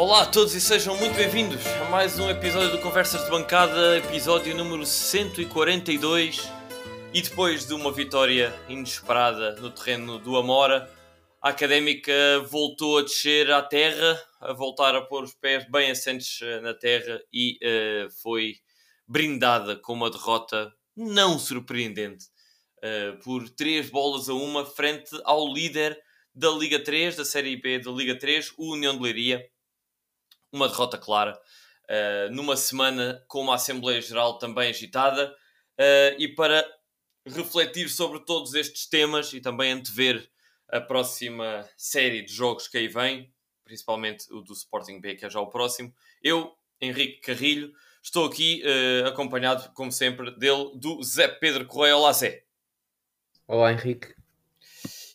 Olá a todos e sejam muito bem-vindos a mais um episódio do Conversas de Bancada, episódio número 142. E depois de uma vitória inesperada no terreno do Amora, a Académica voltou a descer à terra, a voltar a pôr os pés bem assentes eh, na terra e uh, foi brindada com uma derrota não surpreendente uh, por 3 bolas a uma frente ao líder da Liga 3, da Série B da Liga 3, o União de Leiria. Uma derrota clara, uh, numa semana com uma Assembleia Geral também agitada. Uh, e para refletir sobre todos estes temas e também antever a próxima série de jogos que aí vem, principalmente o do Sporting B, que é já o próximo, eu, Henrique Carrilho, estou aqui uh, acompanhado, como sempre, dele, do Zé Pedro Correia. Olá, Zé. Olá, Henrique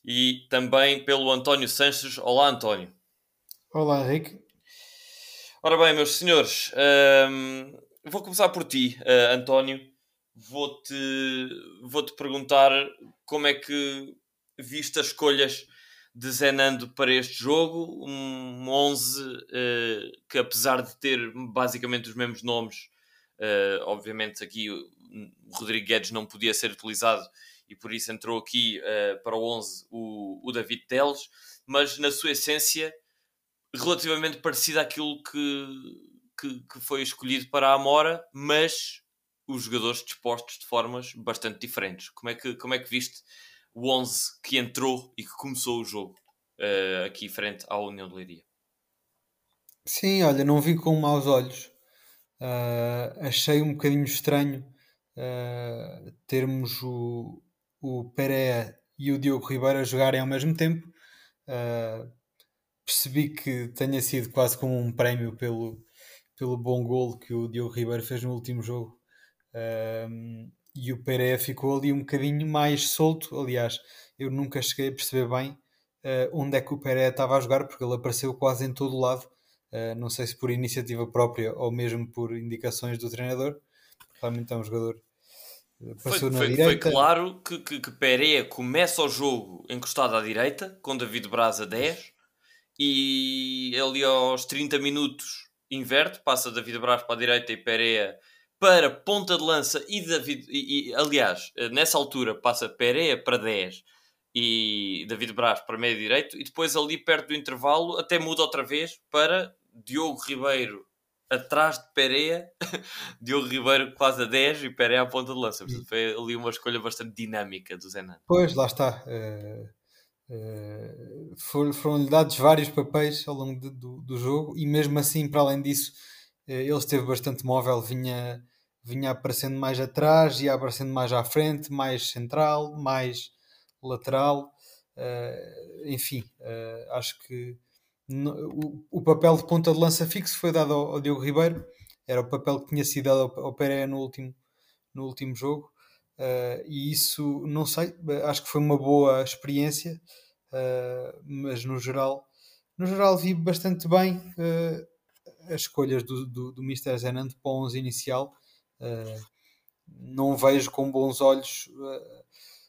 e também pelo António Sanches. Olá, António. Olá, Henrique. Ora bem, meus senhores, hum, vou começar por ti, uh, António. Vou-te vou -te perguntar como é que viste as escolhas de Zenando para este jogo. Um 11 uh, que, apesar de ter basicamente os mesmos nomes, uh, obviamente aqui o Rodrigo Guedes não podia ser utilizado e por isso entrou aqui para o 11 o, o David Teles, mas na sua essência relativamente parecida àquilo que, que, que, foi escolhido para a Amora, mas os jogadores dispostos de formas bastante diferentes. Como é que, como é que viste o 11 que entrou e que começou o jogo uh, aqui frente à União de Leiria? Sim, olha, não vi com maus olhos. Uh, achei um bocadinho estranho uh, termos o, o Pereira e o Diogo Ribeiro a jogarem ao mesmo tempo. Uh, percebi que tenha sido quase como um prémio pelo, pelo bom golo que o Diogo Ribeiro fez no último jogo. Uh, e o Pereira ficou ali um bocadinho mais solto. Aliás, eu nunca cheguei a perceber bem uh, onde é que o Pereira estava a jogar, porque ele apareceu quase em todo o lado. Uh, não sei se por iniciativa própria ou mesmo por indicações do treinador. Realmente é um jogador Passou foi, na foi, direita. Foi claro que, que, que Pereira começa o jogo encostado à direita, com David Braz a 10, e ali aos 30 minutos inverte, passa David Braz para a direita e Pereira para ponta de lança e David, e, e, aliás, nessa altura passa Pereira para 10 e David Braz para meio direito, e depois ali perto do intervalo até muda outra vez para Diogo Ribeiro atrás de Pereira, Diogo Ribeiro quase a 10 e Pereira à ponta de lança. Portanto, foi ali uma escolha bastante dinâmica do Zenan. Pois, lá está. Uh, uh, Foram-lhe dados vários papéis ao longo de, do, do jogo e mesmo assim, para além disso, uh, ele esteve bastante móvel, vinha, vinha aparecendo mais atrás, ia aparecendo mais à frente, mais central, mais lateral. enfim, acho que o, o, papel de ponta de lança fixo foi dado ao, ao, Diogo Ribeiro, era o papel que tinha sido dado ao, ao Pereira no último, no último jogo, uh, e isso, não sei, acho que foi uma boa experiência, uh, mas no geral, no geral vi bastante bem uh, as escolhas do, do, do Mr. Zenand para o 11 inicial, não vejo com bons olhos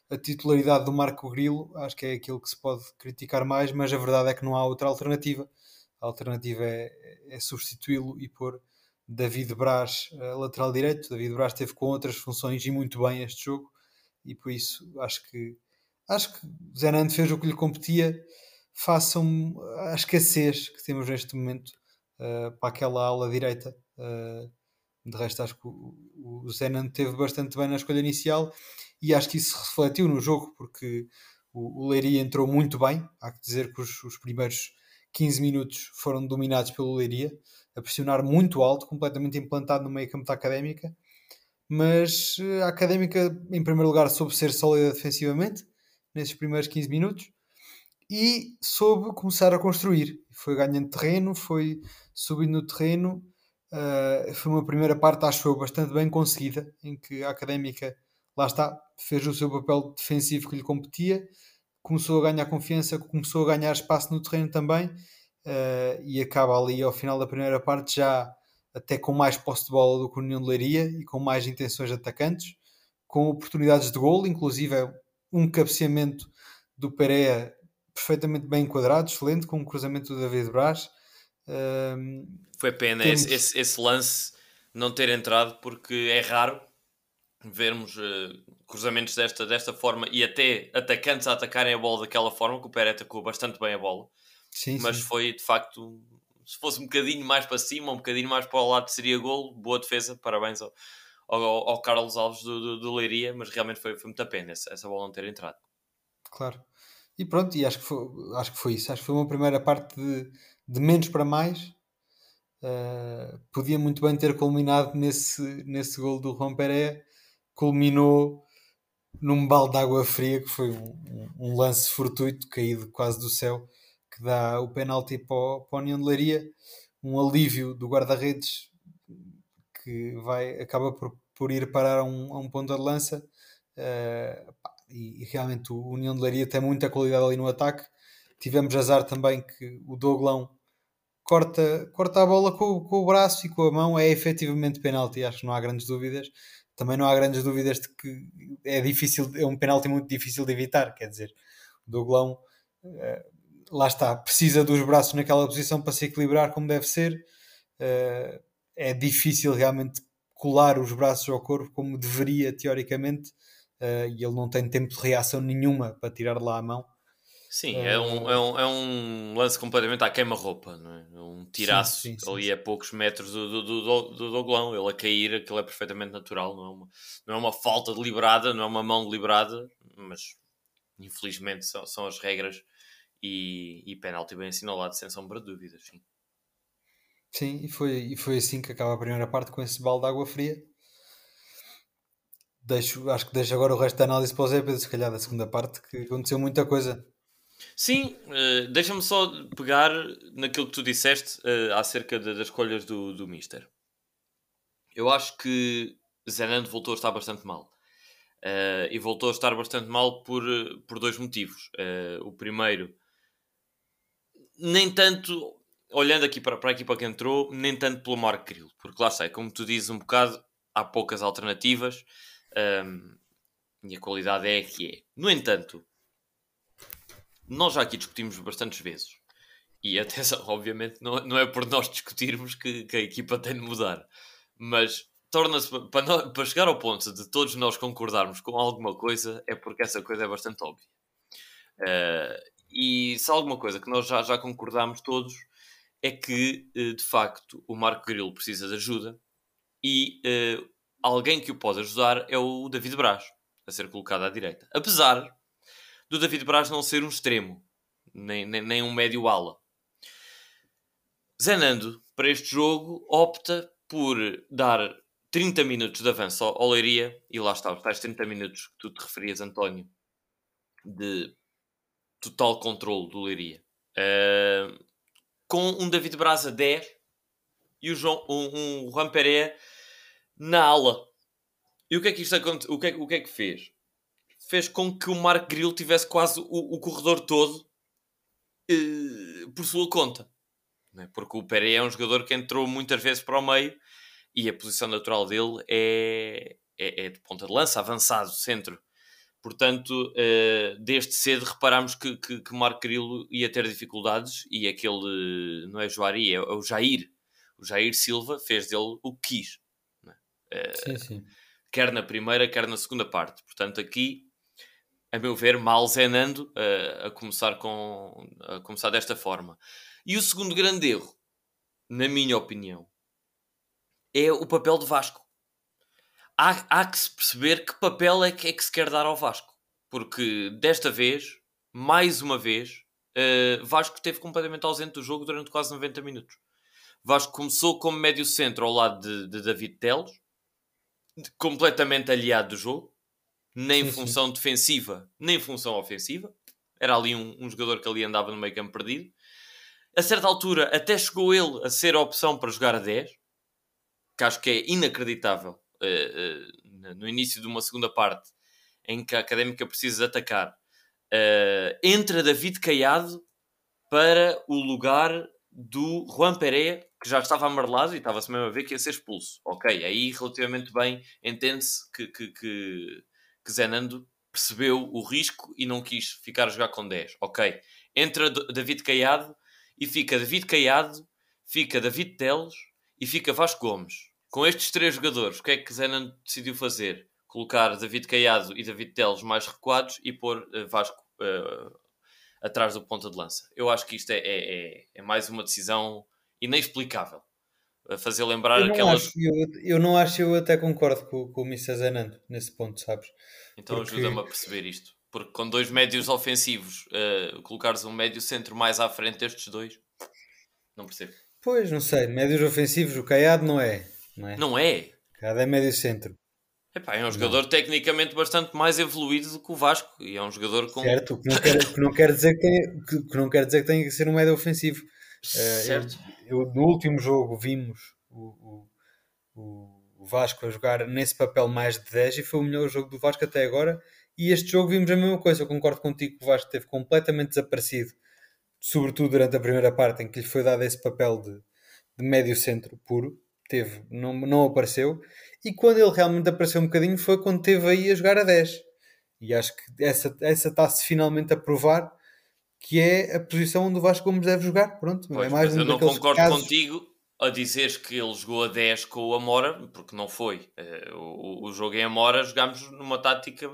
a titularidade do Marco Grilo, acho que é aquilo que se pode criticar mais, mas a verdade é que não há outra alternativa. A alternativa é, é substituí-lo e pôr David Braz a lateral direito. David Braz teve com outras funções e muito bem este jogo, e por isso acho que acho que Zenando fez o que lhe competia. Façam a escassez que temos neste momento uh, para aquela ala direita. Uh, de resto, acho que o, o Zenando teve bastante bem na escolha inicial e acho que isso se refletiu no jogo, porque o, o Leiria entrou muito bem. Há que dizer que os, os primeiros 15 minutos foram dominados pelo Leiria, a pressionar muito alto, completamente implantado no meio campo da académica. Mas eh, a académica, em primeiro lugar, soube ser sólida defensivamente nesses primeiros 15 minutos e soube começar a construir. Foi ganhando terreno, foi subindo no terreno. Uh, foi uma primeira parte, acho eu, bastante bem conseguida, em que a académica lá está, fez o seu papel defensivo que lhe competia, começou a ganhar confiança, começou a ganhar espaço no terreno também uh, e acaba ali ao final da primeira parte já até com mais posse de bola do que o União de Leiria e com mais intenções de atacantes, com oportunidades de gol, inclusive um cabeceamento do Pereira perfeitamente bem enquadrado, excelente, com um cruzamento do David Braz Uh, Foi pena temos... esse, esse, esse, lance não ter entrado, porque é raro vermos uh, cruzamentos desta, desta forma e até atacantes a atacarem a bola daquela forma, que o Pérez atacou bastante bem a bola. Sim, mas sim. foi de facto, se fosse um bocadinho mais para cima, um bocadinho mais para o lado, seria golo. Boa defesa, parabéns ao, ao, ao Carlos Alves do, do, do, Leiria, mas realmente foi, foi muito a pena essa, essa bola não ter entrado. Claro. E pronto, e acho que foi, acho que foi isso. Acho que foi uma primeira parte de, de menos para mais. Uh, podia muito bem ter culminado nesse, nesse gol do Pereira. Culminou num balde de água fria, que foi um, um, lance fortuito, caído quase do céu, que dá o penalti para o, para União de Leiria. Um alívio do guarda-redes que vai, acaba por, por ir parar a um, a um ponto de lança. Uh, e, e, realmente o União de Leiria tem muita qualidade ali no ataque. Tivemos azar também que o Doglão corta, corta a bola com, com o braço e com a mão. É efetivamente penalti, acho que não há grandes dúvidas. Também não há grandes dúvidas de que é difícil, é um penalti muito difícil de evitar. Quer dizer, o Doglão uh, lá está, precisa dos braços naquela posição para se equilibrar como deve ser. Uh, é difícil realmente colar os braços ao corpo como deveria, teoricamente uh, e ele não tem tempo de reação nenhuma para tirar lá a mão. Sim, uh, é, um, é, um, é um lance completamente à queima-roupa, não é? Um tiraço sim, sim, ali sim. a poucos metros do, do, do, do, Doglão, ele a cair, aquilo é perfeitamente natural, não é, uma, não é uma falta deliberada, não é uma mão deliberada, mas infelizmente são, são as regras e, e penalti bem assinalado, sem sombra de dúvidas, sim. Sim, e foi, e foi assim que acaba a primeira parte com esse balde de água fria deixo, acho que deixo agora o resto da análise para o Zé Pedro, se calhar da segunda parte, que aconteceu muita coisa. Sim, uh, deixa-me só pegar naquilo que tu disseste uh, acerca das escolhas do, do Mister. Eu acho que Zenando voltou a estar bastante mal. Uh, e voltou a estar bastante mal por, por dois motivos. o primeiro, nem tanto, olhando aqui para, para a equipa que entrou, nem tanto pelo Marco Grilo, porque lá está, como tu dizes um bocado, há poucas alternativas um, e a qualidade é a que é. No entanto, nós já aqui discutimos bastantes vezes. E atenção, obviamente, não, não é por nós discutirmos que, que a equipa tem de mudar. Mas torna-se para, para chegar ao ponto de todos nós concordarmos com alguma coisa, é porque essa coisa é bastante óbvia. Uh, e se há alguma coisa que nós já, já concordamos todos é que, uh, de facto, o Marco Grilo precisa de ajuda e uh, alguém que o pode ajudar é o David Braz, a ser colocado à direita. Apesar do David Braz não ser um extremo, nem, nem, nem um médio ala. Zenando, para este jogo, opta por dar 30 minutos de avanço ao Leiria, e lá está, os tais 30 minutos que tu te referias, António, de total controle do Leiria. Uh, com um David Braz a 10 e o João, um, um Juan Pereira na ala. E o que é que isto? O que é, o que é que fez? Fez com que o Mark Grill tivesse quase o, o corredor todo uh, por sua conta. É? Porque o Pérez é um jogador que entrou muitas vezes para o meio e a posição natural dele é, é, é de ponta de lança, avançado, centro. Portanto, uh, desde cedo reparámos que, que, que Marco Grilo ia ter dificuldades e aquele, não é Joari, é, o Jair. O Jair Silva fez dele o que quis. Sim, sim. Quer na primeira, quer na segunda parte. Portanto, aqui, a meu ver, mal zenando uh, a, começar com, a começar desta forma. E o segundo grande erro, na minha opinião, é o papel de Vasco. Há, há que se perceber que papel é que, é que se quer dar ao Vasco. Porque desta vez, mais uma vez, uh, Vasco esteve completamente ausente do jogo durante quase 90 minutos. Vasco começou como médio centro ao lado de, de David Teles, completamente aliado do jogo, nem sim, função sim. defensiva, nem função ofensiva. Era ali um, um, jogador que ali andava no meio campo perdido. A certa altura, até chegou ele a ser a opção para jogar a 10, que acho que é inacreditável uh, uh, no início de uma segunda parte em que a académica precisa atacar. Uh, entra David Caiado para o lugar do Juan Pereira, que já estava amarelado e estava-se mesmo a ver que ia ser expulso. Ok, aí relativamente bem entende-se que, que, que, que Zenando percebeu o risco e não quis ficar a jogar com 10. Ok, entra David Caiado e fica David Caiado, fica David Teles e fica Vasco Gomes. Com estes três jogadores, o que é que Zenan decidiu fazer? Colocar David Caiado e David Teles mais recuados e pôr uh, Vasco uh, atrás do ponta de lança. Eu acho que isto é, é, é, é mais uma decisão inexplicável. A fazer lembrar eu aquelas. Acho, eu, eu, não acho, eu até concordo com, com o Missa Zenando nesse ponto, sabes? Então Porque... ajuda-me a perceber isto. Porque com dois médios ofensivos, uh, colocares um médio centro mais à frente destes dois, não percebo. Pois, não sei. Médios ofensivos, o Caiado não é. Não é? Não é? Caiado é médio centro. Epá, é um jogador não. tecnicamente bastante mais evoluído do que o Vasco e é um jogador com. Certo, que não quer, que não quer, dizer, que, tem, que, que não quer dizer que tenha que ser um médio ofensivo. Certo. Uh, eu, eu, no último jogo vimos o, o, o, Vasco a jogar nesse papel mais de 10 e foi o melhor jogo do Vasco até agora. E este jogo vimos a mesma coisa. Eu concordo contigo que o Vasco esteve completamente desaparecido, sobretudo durante a primeira parte em que lhe foi dado esse papel de, de médio centro puro. Teve, não, não apareceu e quando ele realmente apareceu um bocadinho foi quando teve aí a jogar a 10. E acho que essa, essa está-se finalmente a provar que é a posição onde o Vasco Gomes deve jogar. Pronto, pois, é mais um eu não concordo casos... contigo a dizeres que ele jogou a 10 com o Amora, porque não foi. Eh, o, o jogo em Amora jogámos numa tática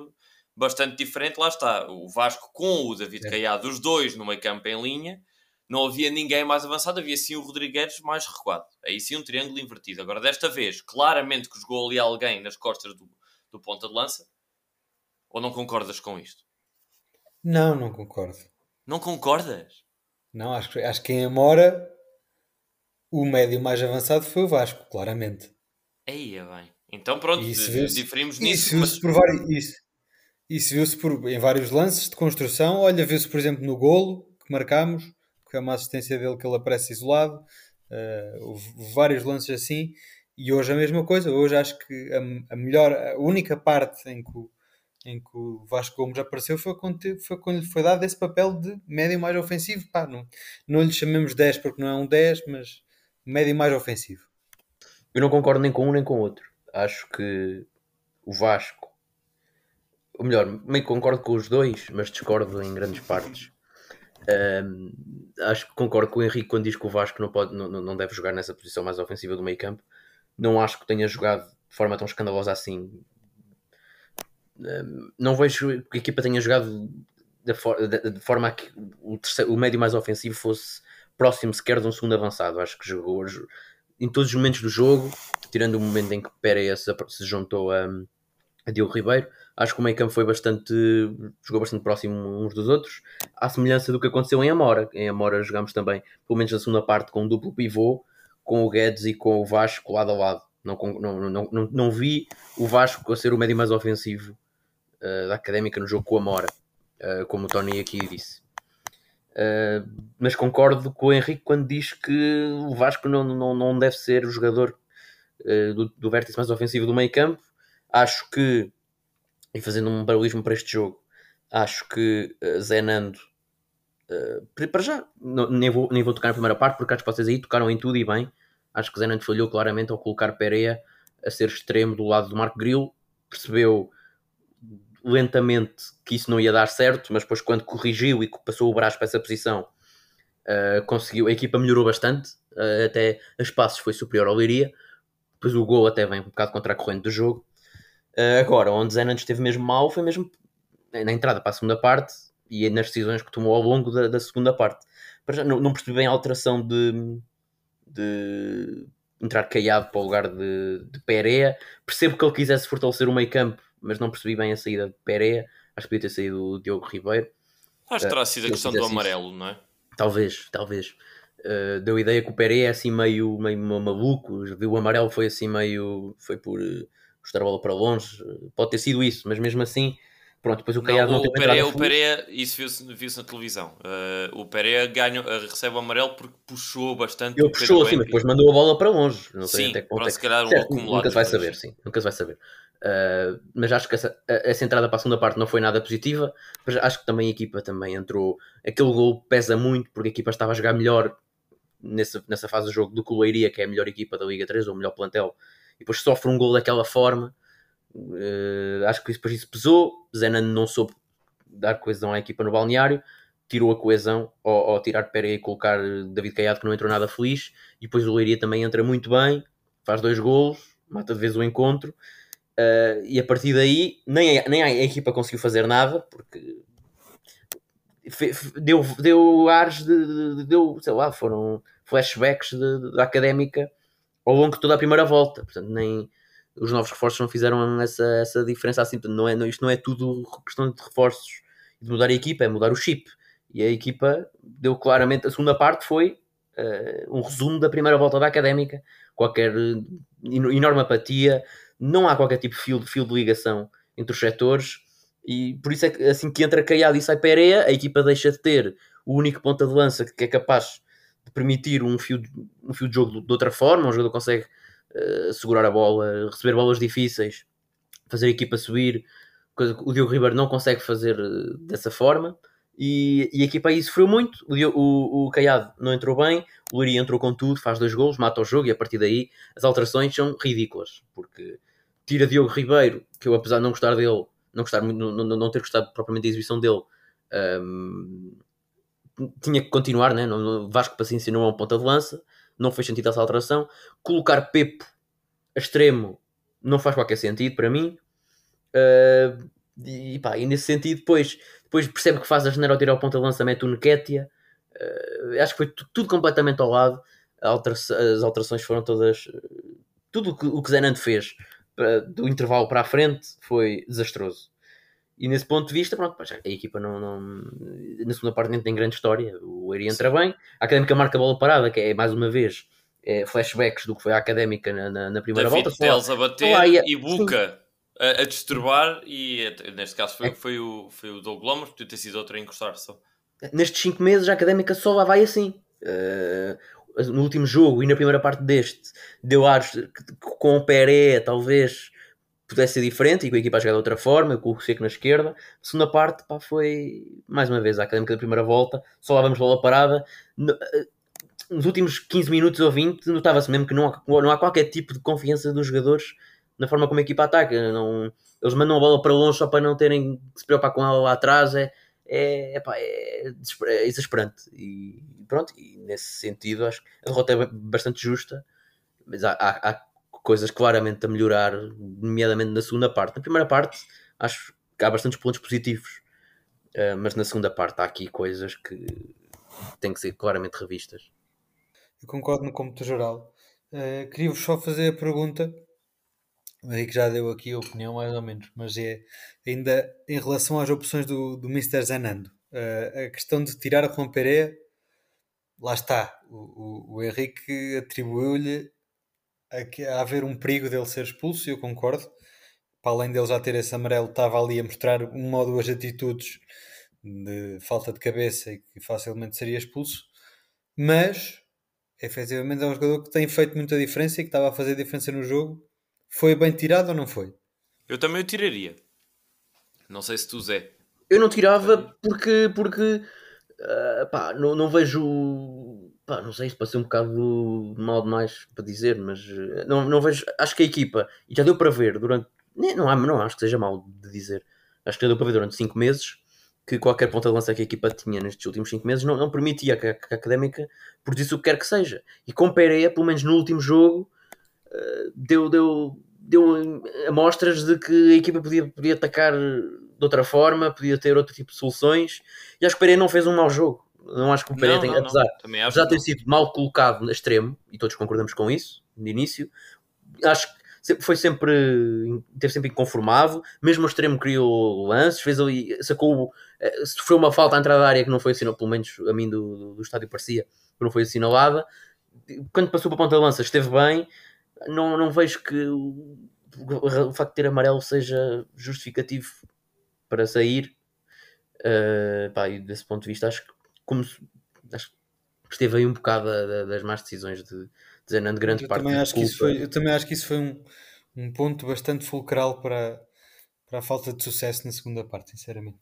bastante diferente. Lá está, o Vasco com o David é. Caiado, os dois no meio campo em linha não havia ninguém mais avançado, havia sim o Rodrigues mais recuado. Aí sim um triângulo invertido. Agora, desta vez, claramente que jogou ali alguém nas costas do, do ponta de lança. Ou não concordas com isto? Não, não concordo. Não concordas? Não, acho, acho que em Amora o médio mais avançado foi o Vasco, claramente. Aí é bem. Então pronto, diferimos nisso. Isso mas... por vários, isso, isso viu-se em vários lances de construção. Olha, viu-se por exemplo no golo que marcámos que é uma assistência dele que ele aparece isolado, uh, vários lances assim, e hoje a mesma coisa. Hoje acho que a, a melhor, a única parte em que, o, em que o Vasco Gomes apareceu foi quando, foi quando lhe foi dado esse papel de médio mais ofensivo. Pá, não, não lhe chamemos 10 porque não é um 10, mas médio mais ofensivo. Eu não concordo nem com um nem com o outro. Acho que o Vasco, ou melhor, meio concordo com os dois, mas discordo em grandes partes. Um, acho que concordo com o Henrique quando diz que o Vasco não, pode, não, não deve jogar nessa posição mais ofensiva do meio campo. Não acho que tenha jogado de forma tão escandalosa assim. Não vejo que a equipa tenha jogado de, for, de, de forma a que o, terceiro, o médio mais ofensivo fosse próximo sequer de um segundo avançado. Acho que jogou em todos os momentos do jogo, tirando o momento em que Pérez se, se juntou a, a Diogo Ribeiro Acho que o meio campo foi bastante. jogou bastante próximo uns dos outros, à semelhança do que aconteceu em Amora. Em Amora jogámos também, pelo menos na segunda parte, com um duplo pivô, com o Guedes e com o Vasco lado a lado. Não, não, não, não, não vi o Vasco a ser o médio mais ofensivo uh, da académica no jogo com a Amora, uh, como o Tony aqui disse. Uh, mas concordo com o Henrique quando diz que o Vasco não, não, não deve ser o jogador do, do vértice mais ofensivo do meio campo. Acho que e fazendo um paralelismo para este jogo, acho que uh, Zenando, uh, para já, não, nem, vou, nem vou tocar na primeira parte, porque acho que vocês aí tocaram em tudo e bem. Acho que Zenando falhou claramente ao colocar Pereira a ser extremo do lado do Marco Grilo, percebeu lentamente que isso não ia dar certo, mas depois quando corrigiu e passou o braço para essa posição, uh, conseguiu, a equipa melhorou bastante, uh, até a espaços foi superior ao Leiria, depois o gol até vem um bocado contra a corrente do jogo, Uh, agora, onde Zenant esteve mesmo mal foi mesmo na entrada para a segunda parte e nas decisões que tomou ao longo da, da segunda parte. Não, não, percebi bem a alteração de, de entrar caiado para o lugar de, de Pereira. Percebo que ele quisesse fortalecer o meio campo, mas não percebi bem a saída de Pereira. Acho que podia ter saído o Diogo Ribeiro. Acho que terá sido a questão do amarelo, isso. não é? Talvez, talvez. Uh, deu a ideia que o Pereira é assim meio, meio maluco. Viu o amarelo, foi assim meio. Foi por. Uh, chutar a bola para longe, pode ter sido isso, mas mesmo assim, pronto, depois o Caiado não, não teve Pereira, O Pereira, isso viu-se viu na televisão, uh, o Pereira ganha, recebe o amarelo porque puxou bastante. Ele puxou assim, mas depois mandou a bola para longe. Não sei sim, até que ponto é se calhar um certo, acumulado. Nunca se vai saber, sim, nunca se vai saber. Uh, mas acho que essa, essa entrada para a segunda parte não foi nada positiva. Mas acho que também a equipa também entrou. Aquele gol pesa muito porque a equipa estava a jogar melhor nessa, fase do jogo do que o Leiria, que é a melhor equipa da Liga 3, ou o melhor plantel, e depois sofre um gol daquela forma. Uh, acho que depois isso pesou. Zenan não soube dar coesão à equipa no balneário. tirou a coesão ao, ao tirar Pereira e colocar David Caiado, que não entrou nada feliz, e depois o Leiria também entra muito bem, faz dois golos, mata de vez o encontro, uh, e a partir daí nem a, nem a equipa conseguiu fazer nada, porque deu, deu ares de, de, deu, sei lá, foram flashbacks da académica ao longo de toda a primeira volta, portanto nem os novos reforços não fizeram essa, essa diferença assim, não é, não, isto não é tudo questão de reforços de mudar a equipa, é mudar o chip, e a equipa deu claramente, a segunda parte foi uh, um resumo da primeira volta da académica, qualquer enorme apatia, não há qualquer tipo de fio, de fio de ligação entre os setores, e por isso é que assim que entra Caiado e sai Pereira, a equipa deixa de ter o único ponta de lança que é capaz de permitir um fio, um fio de jogo de outra forma, um jogador consegue uh, segurar a bola, receber bolas difíceis, fazer a equipa subir, coisa que o Diogo Ribeiro não consegue fazer uh, dessa forma. E, e a equipa aí sofreu muito. O, o, o Caiado não entrou bem, o Luri entrou com tudo, faz dois gols, mata o jogo e a partir daí as alterações são ridículas. Porque tira Diogo Ribeiro, que eu apesar de não gostar dele, não, gostar, não, não, não ter gostado propriamente da exibição dele, um, tinha que continuar, né? No, Vasco Paciência não é um ponta de lança, não fez sentido essa alteração. Colocar Pepo a extremo não faz qualquer sentido para mim. Uh, e, pá, e nesse sentido, depois, depois percebe que faz a janeiro ao tirar o ponta de lança, mete o Neketia. Uh, acho que foi tudo completamente ao lado. Altera as alterações foram todas. Tudo o que, o que Zenando fez do intervalo para a frente foi desastroso. E nesse ponto de vista, pronto, a equipa não, não, na segunda parte nem tem grande história. O Eiri entra Sim. bem, a Académica marca a bola parada, que é mais uma vez é, flashbacks do que foi a Académica na, na, na primeira David volta. Teles a bater e Buca a, a, disturbar, e neste caso foi, é. foi, o, foi o Doug Lomas, podia ter sido outro a encostar só. Nestes 5 meses a Académica só lá vai assim. Uh, no último jogo e na primeira parte deste deu ares com o Peré talvez pudesse ser diferente e com a equipa a jogar de outra forma, com o Seco na esquerda. A segunda parte pá, foi mais uma vez a académica da primeira volta, só lá vamos bola parada. Eh, nos últimos 15 minutos ou 20, notava-se mesmo que não há, não há qualquer tipo de confiança dos jogadores na forma como a equipa ataca. Não, eles mandam a bola para longe só para não terem que se preocupar com ela lá atrás. É, é, epá, é, é exasperante. E pronto, e nesse sentido acho que a derrota é bastante justa, mas há, há, há coisas claramente a melhorar, nomeadamente na segunda parte. Na primeira parte acho que há bastantes pontos positivos, uh, mas na segunda parte há aqui coisas que têm que ser claramente revistas. Eu concordo no cômputo geral. Uh, Queria-vos só fazer a pergunta o Henrique já deu aqui a opinião, mais ou menos, mas é ainda em relação às opções do, do Mr. Zanando. Uh, a questão de tirar a Pereira, lá está. O, o, o Henrique atribuiu-lhe a, a, haver um perigo dele ser expulso, e eu concordo. Para além dele já ter esse amarelo, estava ali a mostrar uma ou duas atitudes de falta de cabeça e que facilmente seria expulso. Mas, efetivamente, é um jogador que tem feito muita diferença e que estava a fazer diferença no jogo foi bem tirado ou não foi? Eu também o tiraria. Não sei se tu, Zé. Eu não tirava porque, porque uh, pá, não, não vejo. Pá, não sei se passei um bocado mal demais para dizer, mas uh, não, não vejo. Acho que a equipa, e já deu para ver durante. Nem, não, não acho que seja mal de dizer. Acho que já deu para ver durante 5 meses que qualquer ponta de lança que a equipa tinha nestes últimos 5 meses não, não permitia que a, que a académica produzisse o que quer que seja. E com Pereira, pelo menos no último jogo, deu, deu, deu amostras de que a equipa podia, podia atacar de outra forma, podia ter outro tipo de soluções. E acho que o Pereira não fez um mau jogo. Não acho que o Pereira tenha, apesar, apesar de ter sido mal colocado no extremo, e todos concordamos com isso, no início, acho que foi sempre teve sempre inconformado, mesmo o extremo criou lances, fez ali, sacou eh, sofreu uma falta à entrada da área que não foi assinalada, pelo menos a mim do, do estádio parecia que não foi assinalada. Quando passou para a ponta de lança esteve bem, não, não vejo que o, o facto de ter amarelo seja justificativo para sair. Uh, pá, e desse ponto de vista, acho que, como, acho que esteve aí um bocado das más decisões de, de de grande eu parte também acho que isso foi Eu também acho que isso foi um, um ponto bastante fulcral para, para a falta de sucesso na segunda parte, sinceramente.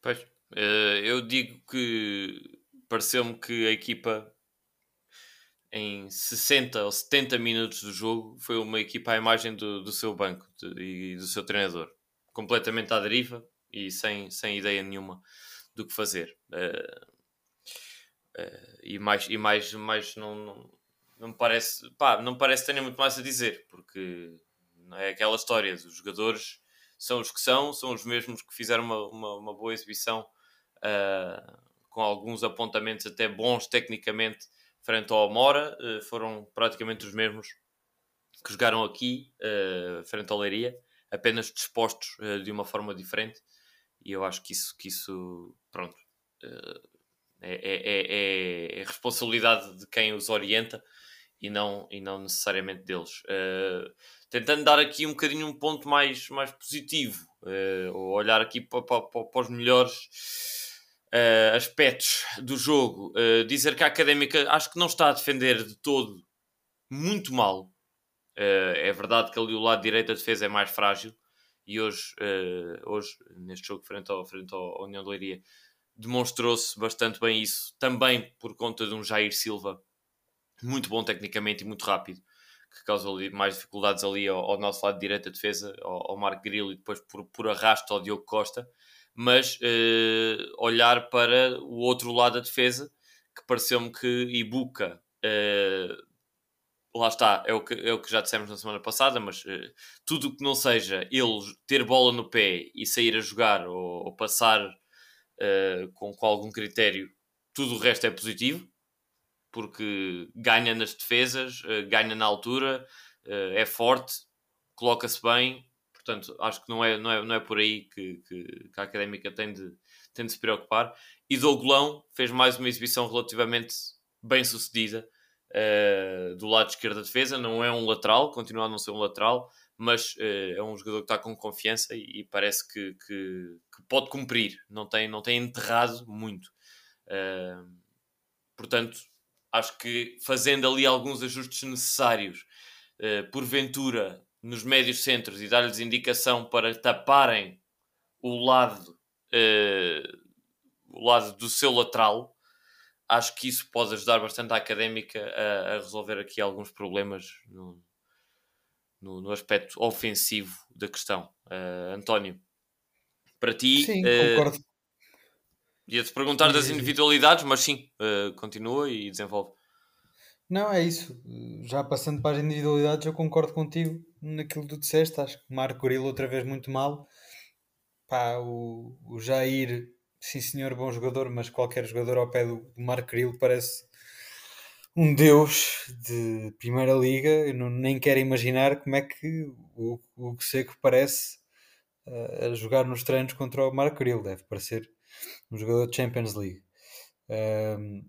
Pois, eh, eu digo que pareceu-me que a equipa em 60 ou 70 minutos do jogo foi uma equipa à imagem do, do seu banco de, e do seu treinador. Completamente à deriva e sem, sem ideia nenhuma do que fazer. e mais, e mais, mais não, não, não me parece, pá, não parece tenha muito mais a dizer, porque é aquela história dos jogadores são os que são, são os mesmos que fizeram uma, uma, uma boa exibição uh, com alguns apontamentos até bons tecnicamente frente ao Mora, uh, foram praticamente os mesmos que jogaram aqui uh, frente ao Leiria, apenas dispostos de uma forma diferente e eu acho que isso, que isso pronto, é, é, é, é, responsabilidade de quem os orienta e não, e não necessariamente deles. Uh, tentando dar aqui um bocadinho um ponto mais, mais positivo, uh, ou olhar aqui para, para, para os melhores uh, aspectos do jogo, dizer que a Académica acho que não está a defender de todo muito mal. é verdade que ali o lado direito da defesa é mais frágil e hoje, hoje neste jogo frente ao, frente ao União de Leiria, demonstrou-se bastante bem isso, também por conta de um Jair Silva muito bom tecnicamente e muito rápido, que causou mais dificuldades ali ao, ao nosso lado direito da defesa, ao, ao Marco Grilo e depois por, por arrasto ao Diogo Costa, mas uh, olhar para o outro lado da defesa, que pareceu-me que Ibuka, uh, lá está, é o, que, é o que já dissemos na semana passada, mas uh, tudo o que não seja ele ter bola no pé e sair a jogar ou, ou passar com, com algum critério, tudo o resto é positivo porque ganha nas defesas, ganha na altura, é forte, coloca-se bem. Portanto, acho que não é, não é, não é por aí que, que, que a académica tem de, tem de se preocupar. E Dougolão fez mais uma exibição relativamente bem sucedida uh, do lado esquerdo da defesa. Não é um lateral, continua a não ser um lateral, mas uh, é um jogador que está com confiança e, e parece que, que, que, pode cumprir. Não tem, não tem enterrado muito. Uh, portanto, acho que fazendo ali alguns ajustes necessários, uh, porventura, nos médios centros e dar-lhes indicação para taparem o lado, uh, o lado do seu lateral, acho que isso pode ajudar bastante a académica a, a resolver aqui alguns problemas no, no, no, aspecto ofensivo da questão. Uh, António, para ti. Sim, concordo Ia-te perguntar das individualidades, mas sim, uh, continua e desenvolve. Não, é isso. Já passando para as individualidades, eu concordo contigo naquilo que tu disseste. Acho que Marco Gorila outra vez muito mal. Pá, o, o Jair, sim senhor, bom jogador, mas qualquer jogador ao pé do, do Marco Grilo parece um deus de Primeira Liga. Eu não, nem quero imaginar como é que o, o Seco parece uh, a jogar nos treinos contra o Marco Grilo. Deve parecer um jogador de Champions League. Um,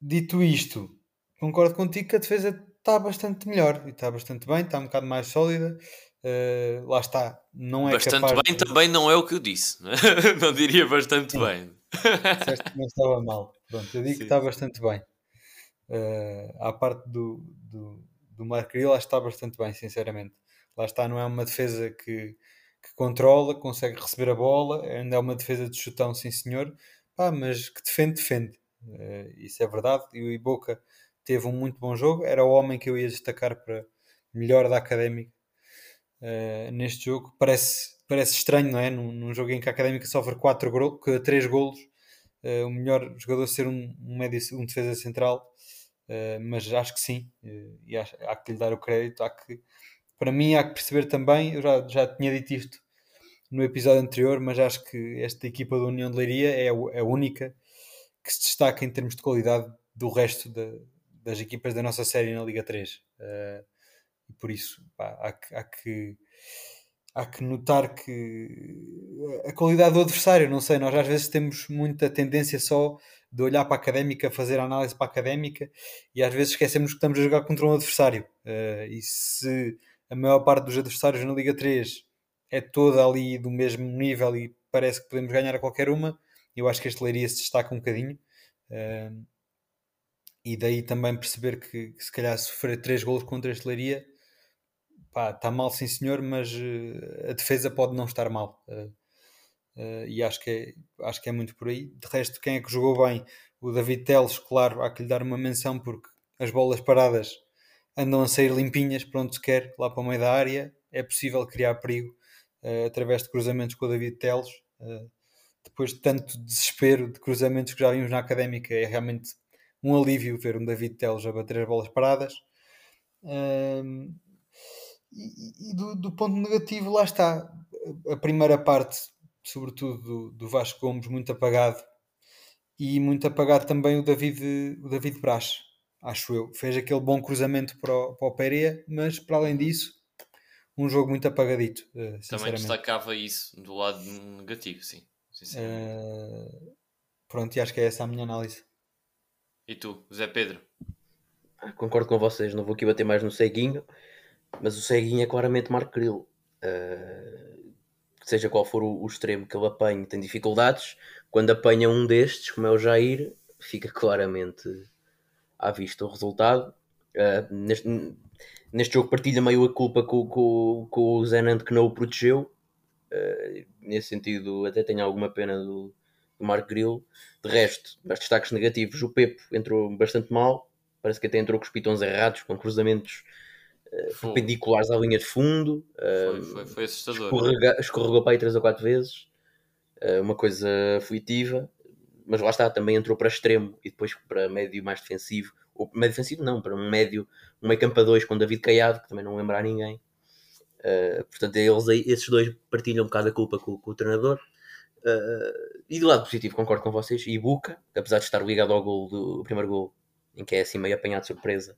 dito isto, concordo contigo que a defesa está bastante melhor e está bastante bem, está um bocado mais sólida. Uh, lá está, não é bastante bem de... também não é o que eu disse, né? não diria bastante Sim. bem. Disseste que não estava mal. Pronto, eu digo Sim. que está bastante bem. Uh, à parte do, do, do acho que está bastante bem, sinceramente. Lá está, não é uma defesa que, que controla, consegue receber a bola, ainda é uma defesa de chutão, sim senhor, Pá, mas que defende, defende. Uh, isso é verdade. E o Iboca teve um muito bom jogo, era o homem que eu ia destacar para melhor da Académica uh, neste jogo. Parece, parece estranho, não é? Num, num jogo em que a Académica sofre 4 gol, 3 golos, uh, o melhor jogador ser um, um, médio, um defesa central. mas acho que sim, e há, há que lhe dar o crédito. Há que, para mim há que perceber também, eu já, já tinha dito isto no episódio anterior, mas acho que esta equipa da União de Leiria é a, é a única que se destaca em termos de qualidade do resto da, das equipas da nossa série na Liga 3. Uh, eh, e por isso pá, há, que, há, que, há que notar que a qualidade do adversário, não sei, nós às vezes temos muita tendência só de olhar para a académica, fazer a análise para a académica e às vezes esquecemos que estamos a jogar contra um adversário. Uh, e se a maior parte dos adversários na Liga 3 é toda ali do mesmo nível e parece que podemos ganhar a qualquer uma. Eu acho que este Leiria se destaca um bocadinho. Uh, e daí também perceber que, que, se calhar sofrer 3 golos contra este Leiria está mal sim senhor, mas uh, a defesa pode não estar mal. Uh, uh, e acho que, é, acho que é muito por aí. De resto, quem é que jogou bem? O David Teles, claro, há que lhe dar uma menção porque as bolas paradas andam a sair limpinhas para onde se quer, lá para o meio da área. É possível criar perigo através de cruzamentos com o David Teles. Depois de tanto desespero de cruzamentos que já vimos na académica, é realmente um alívio ver um David Teles a bater as bolas paradas. Um, e, e do, do, ponto negativo, lá está. A primeira parte, sobretudo do, do Vasco Gomes, muito apagado. E muito apagado também o David, o David Braz, acho eu. Fez aquele bom cruzamento para o, para o Pereira, mas para além disso, um jogo muito apagadito. Eh, também destacava isso do lado negativo, sim. Uh, pronto, e acho que é essa a minha análise. E tu, Zé Pedro? Ah, concordo com vocês, não vou aqui bater mais no ceguinho, mas o ceguinho é claramente Marco Grilo. Uh, seja qual for o, o, extremo que ele apanhe, tem dificuldades. Quando apanha um destes, como é o Jair, fica claramente à vista o resultado. Uh, neste, neste jogo partilha meio a culpa com, com, com o Zenant que não o protegeu. Uh, nesse sentido, até tenho alguma pena do, do Marco Grilo. De resto, os destaques negativos, o Pepo entrou bastante mal. Parece que até entrou com os pitões errados, com cruzamentos uh, perpendiculares à linha de fundo. Uh, foi, foi, foi, assustador. Escorrega, escorregou para aí 3 ou 4 vezes. uma coisa fugitiva. Mas lá está, também entrou para extremo e depois para médio mais defensivo. Ou médio defensivo não, para um médio, um meio campo a dois com David Caiado, que também não lembra a ninguém. Uh, portanto, eles, esses dois partilham um bocado a culpa com, com o treinador. Uh, e do lado positivo, concordo com vocês. E Buca, apesar de estar ligado ao gol do primeiro gol, em que é assim meio apanhado de surpresa,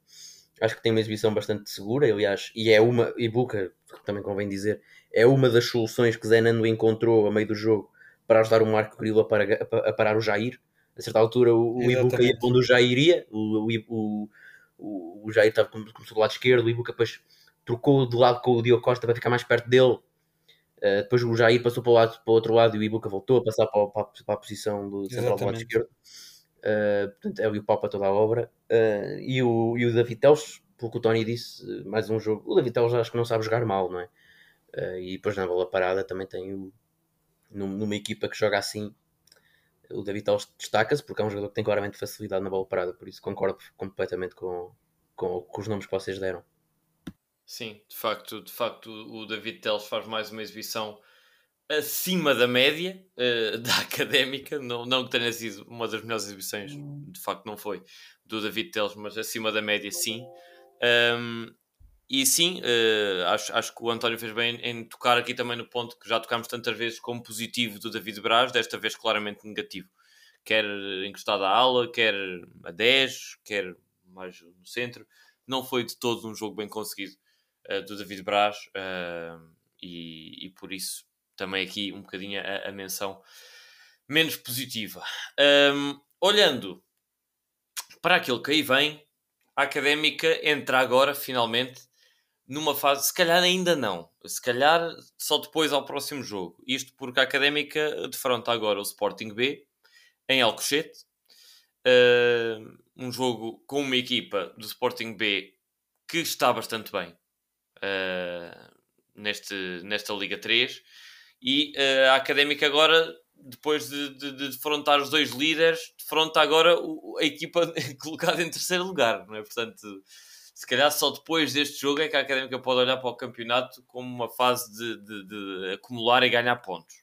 acho que tem uma exibição bastante segura. Aliás, e é uma, e Buca, também convém dizer, é uma das soluções que Zenando encontrou a meio do jogo para ajudar o Marco Grilo a, para, a, a parar o Jair. A certa altura, o, o Ibuka ia onde o Jair iria, o, o, o, o Jair estava começou do lado esquerdo, o Ibuka depois trocou de lado com o Diogo Costa para ficar mais perto dele. Uh, depois o Jair passou para o, lado, para o outro lado e o Ibuka voltou a passar para, para, para a posição do central do lado esquerdo. Uh, portanto, é o pau para toda a obra. Uh, e, o, e o David Teles, pelo que o Tony disse, mais um jogo. O David Teles acho que não sabe jogar mal, não é? e depois na bola parada também tem o. Numa equipa que joga assim, o David Teles destaca-se porque é um jogador que tem claramente facilidade na bola parada, por isso concordo completamente com, com, com os nomes que vocês deram. Sim, de facto, de facto o David Teles faz mais uma exibição acima da média uh, da académica, não, não que tenha sido uma das melhores exibições, de facto não foi, do David Teles, mas acima da média sim. Um, e sim, uh, acho, acho que o António fez bem em tocar aqui também no ponto que já tocámos tantas vezes como positivo do David Braz, desta vez claramente negativo. Quer encostado à ala, quer a 10, quer mais no centro. Não foi de todo um jogo bem conseguido do David Braz uh, e, e, por isso também aqui um bocadinho a, a menção menos positiva. Um, olhando para aquilo que aí vem, a académica entra agora finalmente numa fase, se calhar ainda não, se calhar só depois ao próximo jogo. Isto porque a académica defronta agora o Sporting B em Alcochete. Uh, um jogo com uma equipa do Sporting B que está bastante bem uh, neste, nesta Liga 3. E uh, a Académica agora, depois de, de, de defrontar os dois líderes, defronta agora o, a equipa colocada em terceiro lugar, não é? Portanto, se calhar só depois deste jogo é que a Académica pode olhar para o campeonato como uma fase de, de, de acumular e ganhar pontos.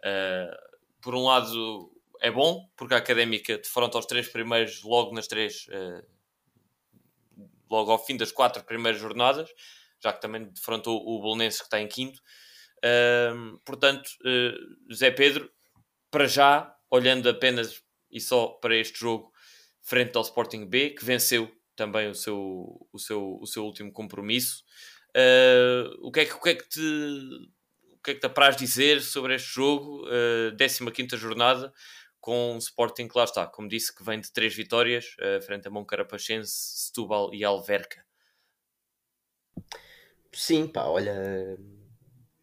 Uh, por um lado, é bom, porque a Académica defronta os três primeiros logo nas três, uh, logo ao fim das quatro primeiras jornadas, já que também defrontou o Bolonense que está em quinto. Uh, portanto, uh, Zé Pedro, para já, olhando apenas e só para este jogo, frente ao Sporting B, que venceu também o seu, o seu, o seu último compromisso. Uh, o, que é que, o, que é que te, o que é que te apraz dizer sobre este jogo, uh, 15 jornada, com o Sporting que lá está, como disse, que vem de três vitórias, uh, frente a Moncarapachense, Setúbal e Alverca. Sim, pá, olha.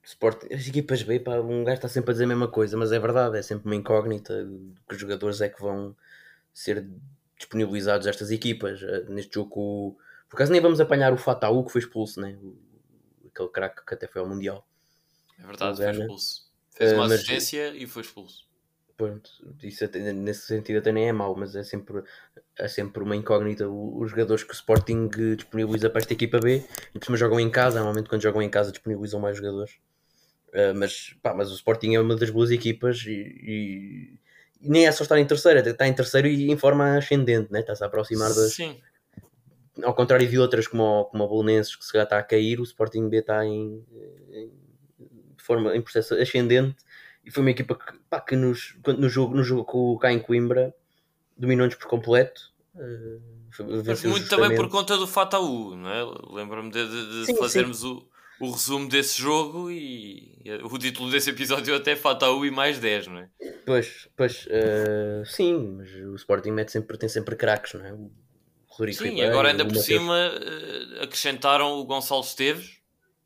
Sport, as equipas B, pá, um gajo está sempre a dizer a mesma coisa, mas é verdade, é sempre uma incógnita que os jogadores é que vão ser disponibilizados estas equipas. Eh, neste jogo, por acaso nem vamos apanhar o Fataú que foi expulso, né? aquele craque que até foi ao Mundial. É verdade, foi expulso. Fez uma uh, assistência mas... e foi expulso. Pronto, isso até, nesse sentido até nem é mau, mas é sempre, é sempre uma incógnita os jogadores que o Sporting disponibiliza para esta equipa B, e por cima jogam em casa, normalmente quando jogam em casa disponibilizam mais jogadores. Uh, mas, pá, mas o Sporting é uma das boas equipas e, e, nem é só estar em terceiro, está em terceiro e em forma ascendente, né? está-se a aproximar das. Sim. Ao contrário de outras como, o, como a Bolonenses, que se já está a cair, o Sporting B está em, em, forma, em processo ascendente e foi uma equipa que, pá, que nos, no, jogo, no jogo cá em Coimbra dominou-nos por completo. Uh, mas muito também por conta do Fataú, não é? Lembro-me de, de, de fazermos sim. O, o resumo desse jogo e o título desse episódio é até Fataú e mais 10, não é? Pois, pois uh, sim, mas o Sporting mete sempre, tem sempre craques, não é? O Rodrigo sim, Ribeiro, agora ainda por cima uh, acrescentaram o Gonçalo Esteves,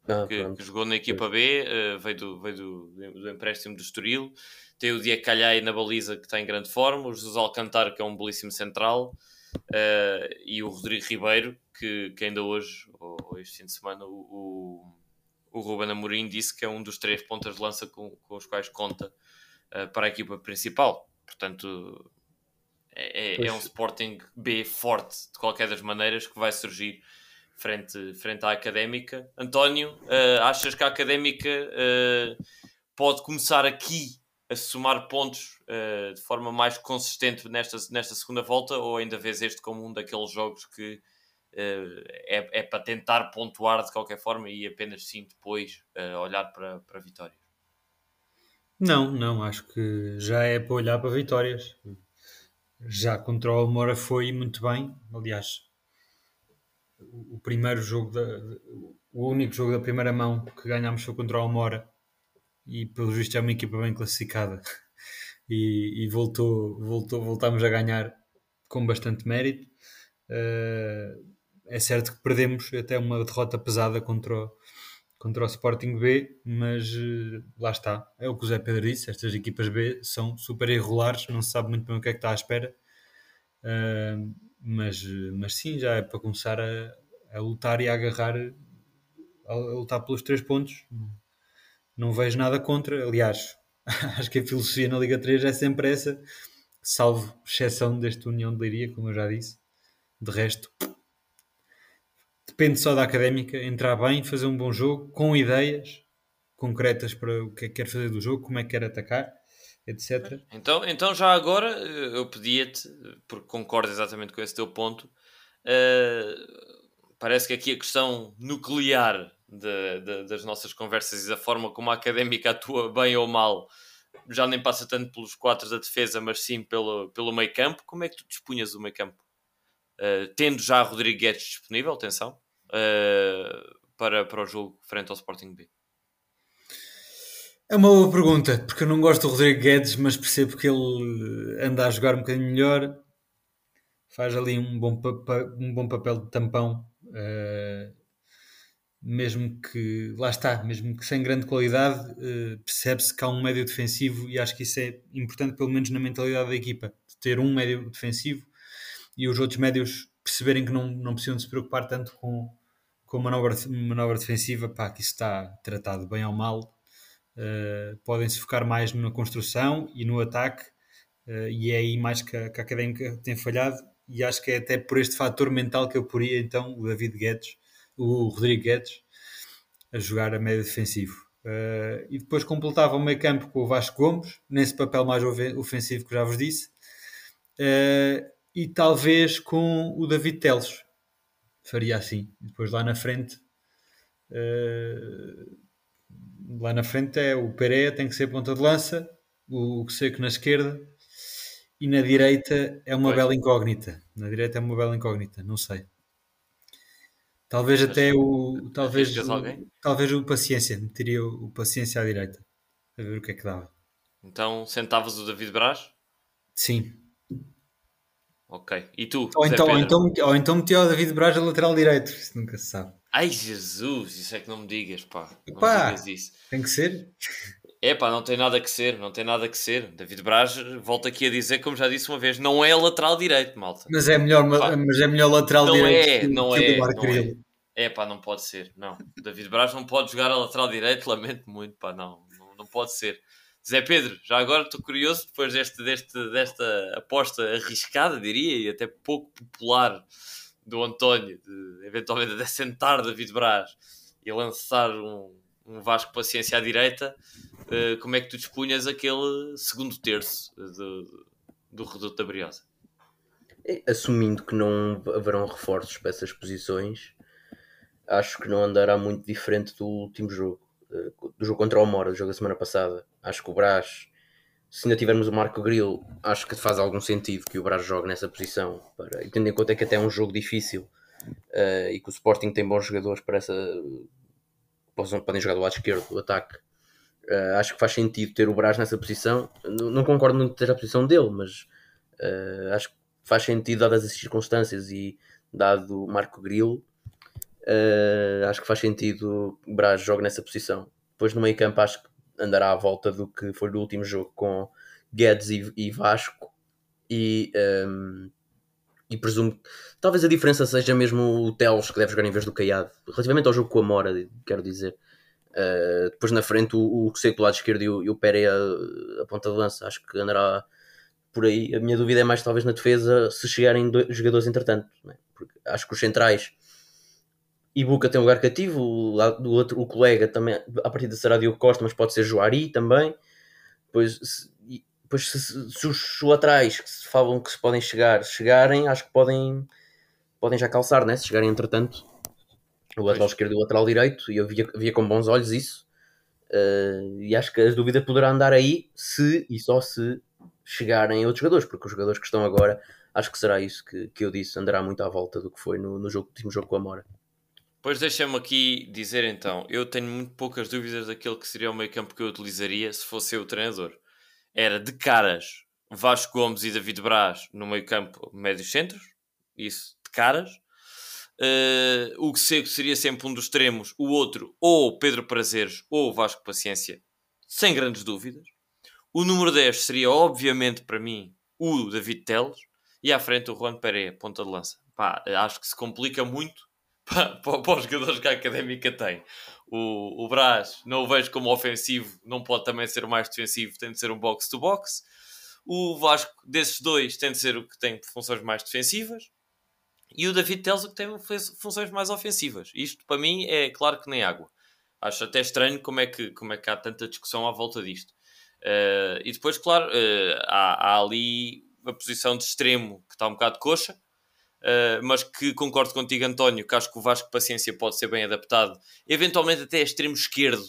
ah, que, que, jogou na equipa. B, uh, veio, do, veio do, do empréstimo do Estoril. Tem o Diego Calhai na baliza que está em grande forma, o José Alcantar que é um belíssimo central. Uh, e o Rodrigo Ribeiro, que, que ainda hoje, ou, ou este fim de semana, o, o, o Ruben Amorim disse que é um dos três pontas de lança com, com os quais conta uh, para a equipa principal. Portanto, é, é, é, um Sporting B forte, de qualquer das maneiras, que vai surgir frente, frente à Académica. António, uh, achas que a Académica pode começar aqui a somar pontos uh, de forma mais consistente nesta, nesta segunda volta ou ainda vês este como um daqueles jogos que uh, é, é para tentar pontuar de qualquer forma e apenas sim depois uh, olhar para, para vitórias? Não, não, acho que já é para olhar para vitórias. Já contra o Almora foi muito bem, aliás, o primeiro jogo, da, o único jogo da primeira mão que ganhámos foi contra o Almora e pelo visto é uma equipa bem classificada e, e voltou, voltou, voltámos a ganhar com bastante mérito. Uh, é certo que perdemos até uma derrota pesada contra o, contra o Sporting B, mas uh, lá está. É o que o Zé Pedro disse: estas equipas B são super irregulares, não se sabe muito bem o que é que está à espera. Uh, mas, mas sim, já é para começar a, a lutar e a agarrar, a, a lutar pelos três pontos não vejo nada contra. Aliás, acho que a filosofia na Liga 3 é sempre essa, salvo exceção deste União de Leiria, como eu já disse. De resto, depende só da académica entrar bem, fazer um bom jogo, com ideias concretas para o que é que quer fazer do jogo, como é que quer atacar, etc. Então, então já agora eu pedia-te, porque concordo exatamente com esse teu ponto, uh, parece que aqui a questão nuclear de, de, das nossas conversas e da forma como a académica atua bem ou mal, já nem passa tanto pelos quatro da defesa, mas sim pelo, pelo meio campo. Como é que tu dispunhas o meio campo? Uh, tendo já Rodrigo Guedes disponível, atenção, uh, para, para o jogo frente ao Sporting B? É uma boa pergunta, porque eu não gosto do Rodrigo Guedes, mas percebo que ele anda a jogar um bocadinho melhor, faz ali um bom, um bom papel de tampão. Uh, mesmo que, lá está, mesmo que sem grande qualidade, uh, percebe-se que há um médio defensivo e acho que isso é importante, pelo menos na mentalidade da equipa, de ter um médio defensivo e os outros médios perceberem que não, não precisam se preocupar tanto com, com manobra, manobra defensiva, pá, que isso está tratado bem ou mal. Uh, podem-se focar mais na construção e no ataque, uh, e é aí mais que a, que a académica tem falhado. E acho que é até por este fator mental que eu poria então o David Guedes o Rodrigo Guedes a jogar a médio defensivo. Uh, e depois completava o meio campo com o Vasco Gomes, nesse papel mais ofensivo que já vos disse, uh, e talvez com o David Teles. Faria assim. Depois lá na frente, uh, lá na frente é o Pereira, tem que ser ponta de lança, o, o Seco na esquerda, e na direita é uma pois. bela incógnita. Na direita é uma bela incógnita, não sei. Talvez até o. Talvez, o, talvez o Paciência. Meteria o, o Paciência à direita. A ver o que é que dava. Então sentavas o David Braz? Sim. Ok. E tu? Ou então, ou então, ou então metia o David Braz a lateral direito. Isso nunca se sabe. Ai Jesus, isso é que não me digas, pá. Não isso. Tem que ser. É pá, não tem nada que ser, não tem nada que ser. David Braz, volta aqui a dizer, como já disse uma vez, não é lateral direito, malta. Mas é melhor, mas é melhor lateral não direito. É, que, não que é, não é. É pá, não pode ser, não. David Braz não pode jogar a lateral direito, lamento muito, pá, não, não, não pode ser. Zé Pedro, já agora estou curioso, depois deste, deste, desta aposta arriscada, diria, e até pouco popular do António, de eventualmente de sentar David Braz e lançar um, um Vasco Paciência à direita, uh, como é que tu dispunhas aquele segundo terço do, do Reduto da Briosa? É, assumindo que não haverão reforços para essas posições, acho que não andará muito diferente do último jogo, uh, do jogo contra o Mora, do jogo da semana passada. Acho que o Brás, se ainda tivermos o Marco Grilo, acho que faz algum sentido que o Brás jogue nessa posição, para, e tendo em conta que até é um jogo difícil uh, e que o Sporting tem bons jogadores para essa. podem jogar do lado esquerdo do ataque. Uh, acho que faz sentido ter o Brás nessa posição. Não, não concordo muito ter a posição dele, mas uh, acho que faz sentido dadas as circunstâncias e dado o Marco Grilo. acho que faz sentido o Brás jogue nessa posição. Depois no meio campo acho que andará à volta do que foi do último jogo com Guedes e, e Vasco. E um, e presumo talvez a diferença seja mesmo o Teles que deve jogar em vez do Caiado relativamente ao jogo com a Mora quero dizer uh, depois na frente o, o do lado esquerdo e o, e o a, a, ponta de lança acho que andará por aí a minha dúvida é mais talvez na defesa se chegarem dois jogadores entretanto né? porque acho que os centrais e Buca tem um lugar cativo o, do outro o colega também a partir de será Diogo Costa mas pode ser Joari também depois Pois se, se, os laterais que se falam que se podem chegar, chegarem, acho que podem, podem já calçar, né? Se chegarem entretanto o lateral pois. esquerdo e o lateral direito, e eu via, via com bons olhos isso. Uh, e acho que as dúvidas poderá andar aí se e só se chegarem outros jogadores, porque os jogadores que estão agora, acho que será isso que, que eu disse, andará muito à volta do que foi no, no jogo, último jogo com a Mora. Pois deixa-me aqui dizer então, eu tenho muito poucas dúvidas daquele que seria o meio campo que eu utilizaria se fosse eu o treinador era de caras Vasco Gomes e David Braz no meio campo, médios centros, isso, de caras. Uh, o que seria sempre um dos extremos, o outro, ou Pedro Prazeres, ou Vasco Paciência, sem grandes dúvidas. O número 10 seria, obviamente, para mim, o David Teles, e à frente o Juan Pereira, ponta de lança. Pá, acho que se complica muito para, para, para os jogadores que a académica tem. O, o Brás não o vejo como ofensivo, não pode também ser mais defensivo, tem de ser um box-to-box. O Vasco, desses dois, tem de ser o que tem funções mais defensivas. E o David Teles, o que tem funções mais ofensivas. Isto, para mim, é claro que nem água. Acho até estranho como é que, como é que há tanta discussão à volta disto. Uh, e depois, claro, uh, há, há ali a posição de extremo que está um bocado coxa Uh, mas que concordo contigo, António, que acho que o Vasco Paciência pode ser bem adaptado, eventualmente até extremo esquerdo,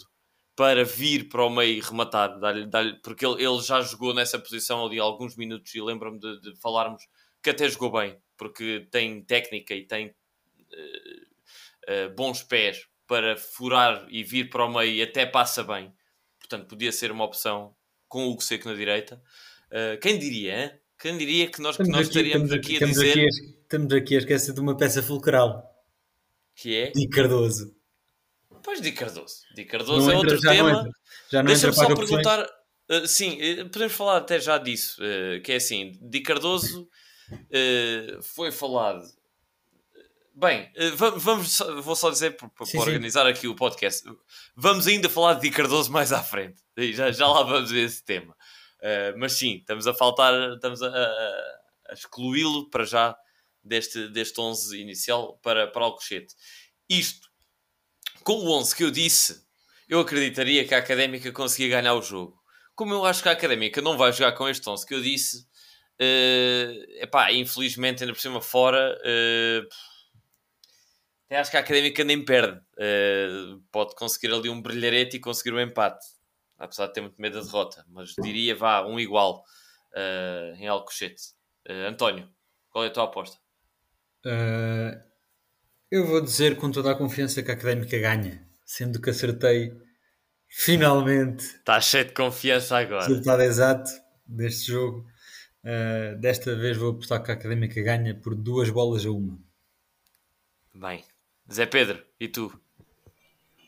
para vir para o meio e rematar, dar-lhe, dar porque ele, ele, já jogou nessa posição ali alguns minutos e lembro-me de, de, falarmos que até jogou bem, porque tem técnica e tem uh, uh, bons pés para furar e vir para o meio e até passa bem. Portanto, podia ser uma opção com o Hugo Seco na direita. quem diria, hein? Quem diria que nós, que nós aqui, estaríamos aqui, aqui a dizer. Aqui estamos aqui a esquecer de uma peça fulcral. Que é? Di Cardoso. Pois, Di Cardoso. Di Cardoso não é entra, outro tema. Deixa-me só perguntar. Uh, sim, uh, podemos falar até já disso. Uh, que é assim: Di Cardoso foi falado. Bem, vamos, vou só dizer para, organizar aqui o podcast. Vamos ainda falar de Di Cardoso mais à frente. Já, já lá vamos ver esse tema. Uh, mas sim, estamos a faltar, estamos a, a, a excluí-lo para já deste, deste 11 inicial para, para Alcochete. Isto, com o 11 que eu disse, eu acreditaria que a Académica conseguia ganhar o jogo. Como eu acho que a Académica não vai jogar com este 11 que eu disse, uh, epá, infelizmente, ainda por cima fora, uh, acho que a Académica nem perde. Uh, pode conseguir ali um brilharete e conseguir um empate apesar de ter muito medo da derrota, mas diria vá um igual uh, em Alcochete. Uh, António, qual é a tua aposta? Uh, eu vou dizer com toda a confiança que a Académica ganha, sendo que acertei finalmente. Está cheio de confiança agora. O resultado exato deste jogo. Uh, desta vez vou apostar que a Académica ganha por duas bolas a uma. Bem, Zé Pedro, e tu?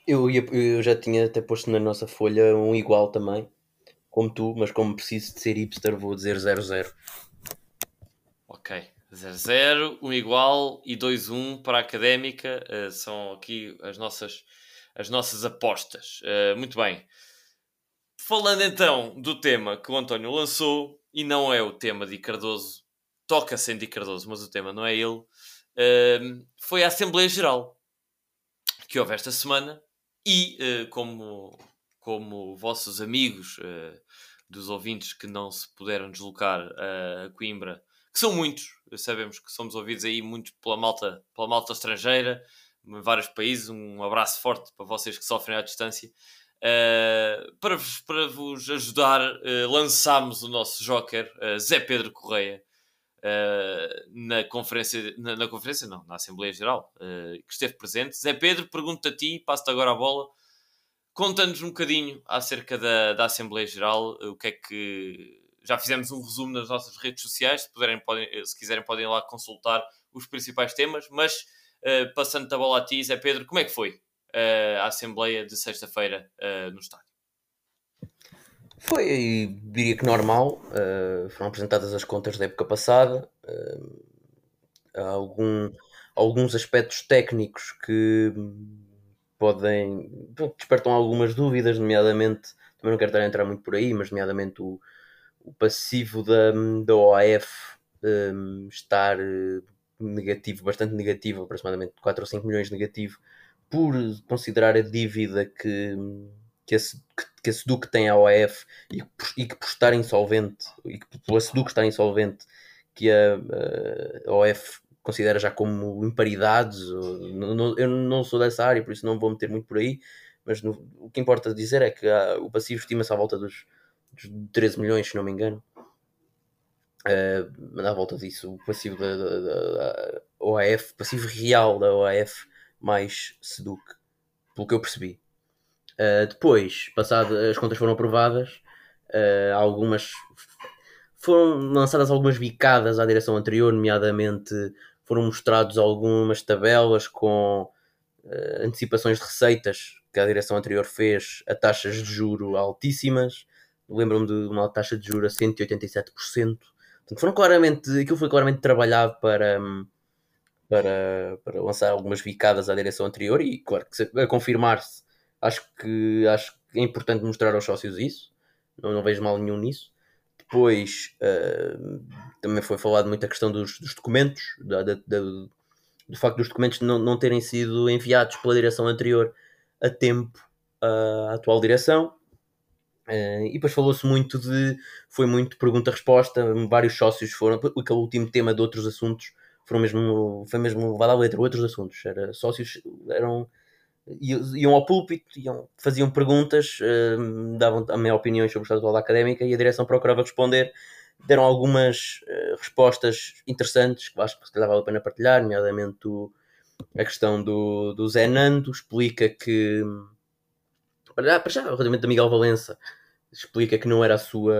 Eu, ia, eu já tinha até posto na nossa folha um igual também, como tu, mas como preciso de ser hipster, vou dizer 0-0. Ok, 0-0, um igual e 2-1 para a académica. Uh, são aqui as nossas, as nossas apostas. Uh, muito bem. Falando então do tema que o António lançou, e não é o tema de Cardoso, toca-se em Di Cardoso, mas o tema não é ele, uh, foi a Assembleia Geral que houve esta semana E como, como vossos amigos dos ouvintes que não se puderam deslocar a Coimbra, que são muitos, sabemos que somos ouvidos aí muito pela malta, pela malta estrangeira, em vários países. Um abraço forte para vocês que sofrem à distância. Uh, para, vos, para vos ajudar, uh, lançámos o nosso Joker, uh, Zé Pedro Correia, na conferência, na, na, conferência, não, na Assembleia Geral, que esteve presente. Zé Pedro, pergunto a ti, passo-te agora a bola, conta-nos um bocadinho acerca da, da Assembleia Geral, o que é que. Já fizemos um resumo nas nossas redes sociais, se, puderem, podem, se quiserem podem lá consultar os principais temas, mas passando a bola a ti, Zé Pedro, como é que foi uh, a Assembleia de sexta-feira uh, no estádio? Foi, diria que normal. Uh, foram apresentadas as contas da época passada. algum, alguns aspectos técnicos que podem. despertam algumas dúvidas, nomeadamente. Também não quero estar a entrar muito por aí, mas nomeadamente o, o passivo da, da OAF um, estar negativo, bastante negativo, aproximadamente 4 ou 5 milhões negativo, por considerar a dívida que, que, a, que a SEDUC tem à OAF e, e que por estar insolvente, e que pela SEDUC estar insolvente, que a, a OAF considera já como imparidades. Eu não sou dessa área, por isso não vou meter muito por aí, mas no, o que importa dizer é que o passivo estima-se à volta dos 13 milhões, se não me engano. Uh, à volta disso, o passivo da, da, da OAF, passivo real da OAF mais Seduc, pelo que eu percebi. Uh, depois, passado, as contas foram aprovadas, uh, algumas foram lançadas algumas bicadas à direção anterior, nomeadamente foram mostrados algumas tabelas com uh, antecipações de receitas que a direção anterior fez a taxas de juro altíssimas. Lembro-me de uma taxa de juro a 187%. Portanto, foram claramente, aquilo foi claramente trabalhado para, um, para, para lançar algumas bicadas à direção anterior e, claro, que a confirmar-se, acho que, acho que é importante mostrar aos sócios isso, não, não vejo mal nenhum nisso. Depois uh, também foi falado muito a questão dos, dos documentos, da, da, da, do facto dos documentos não, não terem sido enviados pela direção anterior a tempo à atual direção. Uh, e depois falou-se muito de. Foi muito pergunta-resposta. Vários sócios foram. Aquele último tema de outros assuntos foram mesmo, foi mesmo levado à letra outros assuntos. Era, sócios eram, iam ao púlpito, iam, faziam perguntas, uh, davam a minha opinião sobre o estado da académica e a direção procurava responder. Deram algumas uh, respostas interessantes que acho que se calhar vale a pena partilhar, nomeadamente o, a questão do, do Zé Nando, explica que, para já, relativamente a Miguel Valença, explica que não era a sua.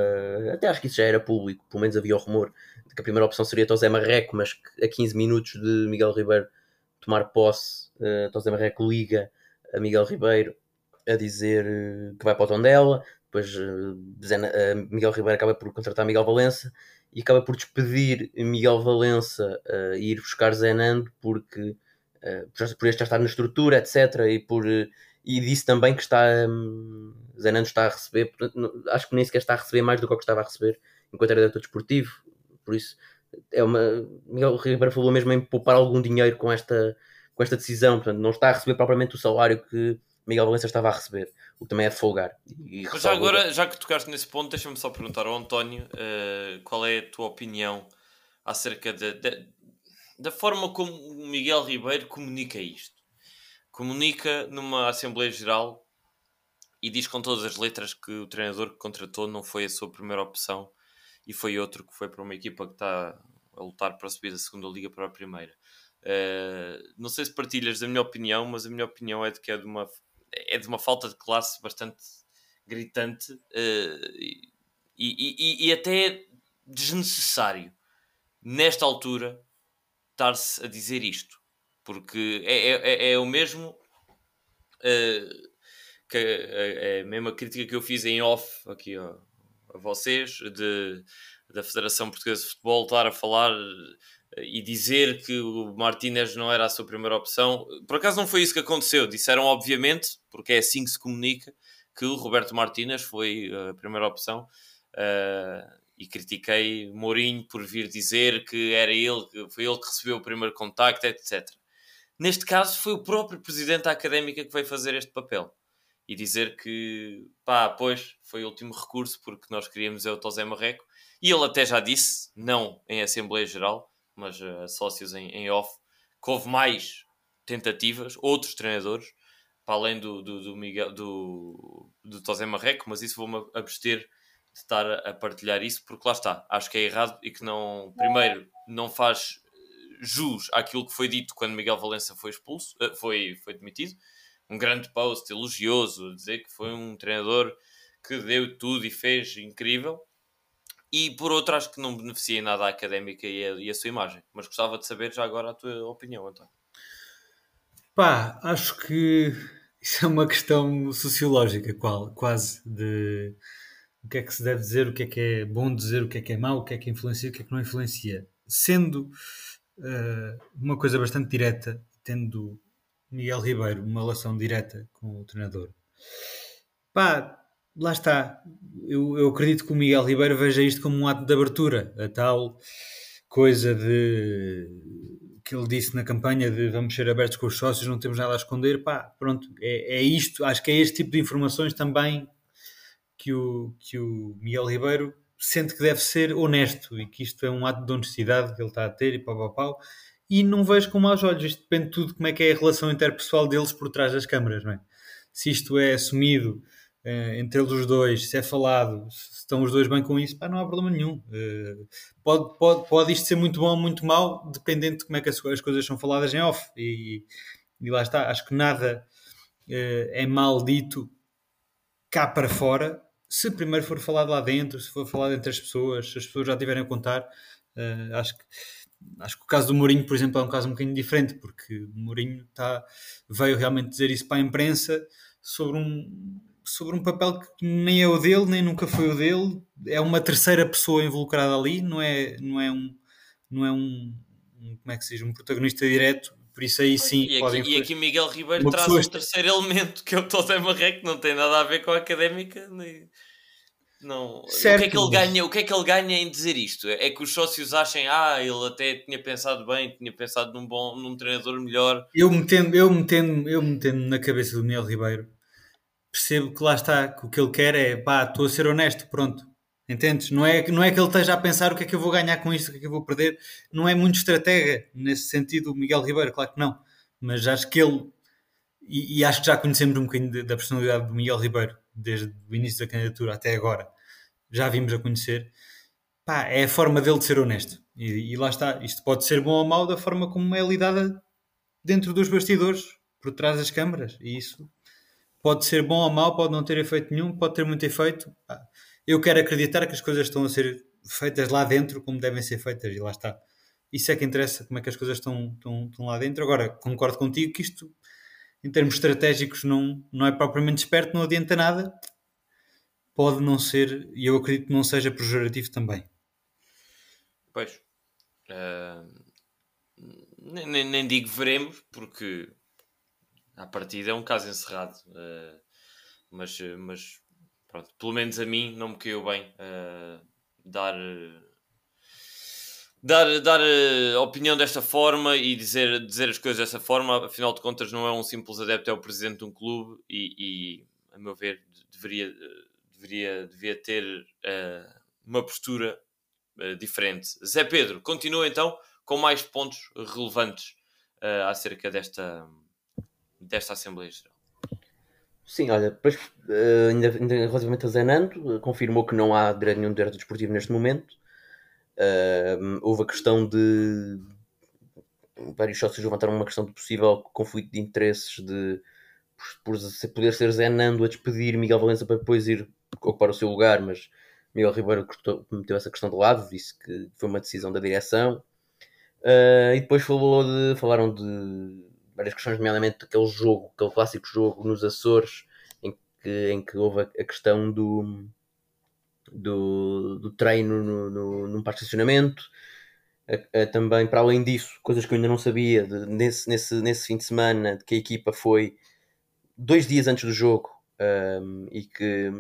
Até acho que isso já era público, pelo menos havia o rumor que a primeira opção seria Tosé Marreco, mas a 15 minutos de Miguel Ribeiro tomar posse, uh, Tosé Marreco liga a Miguel Ribeiro a dizer uh, que vai para o Tondela, depois uh, Miguel Ribeiro acaba por contratar Miguel Valença e acaba por despedir Miguel Valença uh, e ir buscar Zenando porque por este já estar na estrutura, etc. E, por, e disse também que está um, Zenando está a receber, acho que nem sequer está a receber mais do que o que estava a receber enquanto era diretor desportivo, por isso, é uma. Miguel Ribeiro falou mesmo em poupar algum dinheiro com esta, com esta decisão. Portanto, não está a receber propriamente o salário que Miguel Valença estava a receber, o que também é de folgar. E Mas já agora, já que tocaste nesse ponto, deixa-me só perguntar ao António uh, qual é a tua opinião acerca de, de, da forma como o Miguel Ribeiro comunica isto. Comunica numa Assembleia Geral e diz com todas as letras que o treinador que contratou não foi a sua primeira opção e foi outro que foi para uma equipa que está a lutar para subir da segunda liga para a primeira. Uh, não sei se partilhas da minha opinião, mas a minha opinião é de que é de uma, é de uma falta de classe bastante gritante uh, e, e, e, e, até desnecessário nesta altura estar-se a dizer isto, porque é, é, é, é o mesmo uh, que é a mesma crítica que eu fiz em off aqui ó, a vocês de, da Federação Portuguesa de Futebol estar a falar eh, e dizer que o Martínez não era a sua primeira opção. Por acaso não foi isso que aconteceu. Disseram, obviamente, porque é assim que se comunica, que o Roberto Martínez foi eh, a primeira opção. Uh, e critiquei Mourinho por vir dizer que era ele, que foi ele que recebeu o primeiro contacto, etc. Neste caso, foi o próprio presidente da académica que veio fazer este papel e dizer que, pá, pois foi o último recurso porque nós queríamos é o Tosé Marreco. E ele até já disse, não em Assembleia Geral, mas a uh, sócios em, em off, que houve mais tentativas, outros treinadores, para além do, do, do, Miguel, do, do Tosé Marreco, mas isso vou-me abster de estar a partilhar isso, porque lá está, acho que é errado e que não, primeiro, não faz jus àquilo que foi dito quando Miguel Valença foi expulso, uh, foi, foi demitido, um grande post elogioso, dizer que foi um treinador que deu tudo e fez incrível. E por outro, acho que não beneficia em nada a académica e a, e a sua imagem. Mas gostava de saber já agora a tua opinião, António. Pá, acho que isso é uma questão sociológica, qual, quase, de o que é que se deve dizer, o que é que é bom dizer, o que é que é mau, o que é que influencia, o que é que não influencia. Sendo uh, uma coisa bastante direta, tendo Miguel Ribeiro uma relação direta com o treinador. Pá, lá está. Eu, eu acredito que o Miguel Ribeiro veja isto como um ato de abertura, a tal coisa de que ele disse na campanha de vamos ser abertos com os sócios, não temos nada a esconder. Pá, pronto, é, é isto. Acho que é este tipo de informações também que o, que o Miguel Ribeiro sente que deve ser honesto e que isto é um ato de honestidade que ele está a ter e pau, pau, pau e não vejo com maus olhos. Isto depende de tudo como é que é a relação interpessoal deles por trás das câmaras, não é? Se isto é assumido eh, entre eles os dois, se é falado, se estão os dois bem com isso, pá, não há problema nenhum. Uh, pode, pode, pode isto ser muito bom ou muito mau, dependendo de como é que as, as coisas são faladas em off. E, e lá está, acho que nada uh, é mal dito cá para fora, se primeiro for falado lá dentro, se for falado entre as pessoas, se as pessoas já tiverem a contar, uh, acho que acho que o caso do Mourinho, por exemplo, é um caso um bocadinho diferente, porque o Mourinho tá, veio realmente dizer isso para a imprensa sobre um, sobre um papel que nem é o dele, nem nunca foi o dele, é uma terceira pessoa involucrada ali, não é, não é um não é um, um como é que se diz, um protagonista direto, por isso aí sim e aqui, e aqui Miguel Ribeiro traz um terceiro elemento que é o Totem Marreco, não tem nada a ver com a académica nem não, certo. o que é que ele ganha? O que é que ele ganha em dizer isto? É que os sócios achem, ah, ele até tinha pensado bem, tinha pensado num bom, num treinador melhor. Eu metendo, eu metendo, eu metendo na cabeça do Miguel Ribeiro, percebo que lá está, que o que ele quer é, pá, estou a ser honesto, pronto. Entendes? Não é, não é que ele esteja a pensar o que é que eu vou ganhar com isto, o que é que eu vou perder. Não é muito estratega nesse sentido o Miguel Ribeiro, claro que não. Mas acho que ele, e, e acho que já conhecemos um bocadinho da personalidade do Miguel Ribeiro, desde o início da candidatura até agora já vimos a conhecer, pá, é a forma dele de ser honesto. E, e, lá está, isto pode ser bom ou mau da forma como é lidada dentro dos bastidores, por trás das câmaras. E isso pode ser bom ou mau, pode não ter efeito nenhum, pode ter muito efeito. Pá, eu quero acreditar que as coisas estão a ser feitas lá dentro como devem ser feitas, e lá está. Isso é que interessa, como é que as coisas estão, estão, estão lá dentro. Agora, concordo contigo que isto, em termos estratégicos, não, não é propriamente esperto, não adianta nada pode não ser, e eu acredito que não seja pejorativo também. Pois. Uh, nem, nem, digo veremos, porque a partida é um caso encerrado. Uh, mas, mas pronto, pelo menos a mim não me caiu bem uh, dar. Dar, dar a opinião desta forma e dizer, dizer as coisas dessa forma, afinal de contas, não é um simples adepto, é o presidente de um clube e, e a meu ver, deveria deveria, devia ter uh, uma postura diferente. Zé Pedro, continua então com mais pontos relevantes acerca desta, desta Assembleia Geral. Sim, olha, depois, ainda, ainda relativamente a Zé Nando, confirmou que não há nenhum direito desportivo neste momento. houve a questão de vários sócios levantaram uma questão de possível conflito de interesses de por, por poder ser Zé Nando a despedir Miguel Valença para depois ir ocupar o seu lugar, mas Miguel Ribeiro cortou, meteu essa questão de lado, disse que foi uma decisão da direção. Uh, e depois falou de, falaram de várias questões, nomeadamente aquele jogo, aquele clássico jogo nos Açores, em que, em que houve a, a questão do, do, do treino no, no, num parque de estacionamento. Uh, uh, também, para além disso, coisas que eu ainda não sabia, de, nesse, nesse, nesse fim de semana, de que a equipa foi dois dias antes do jogo um, e que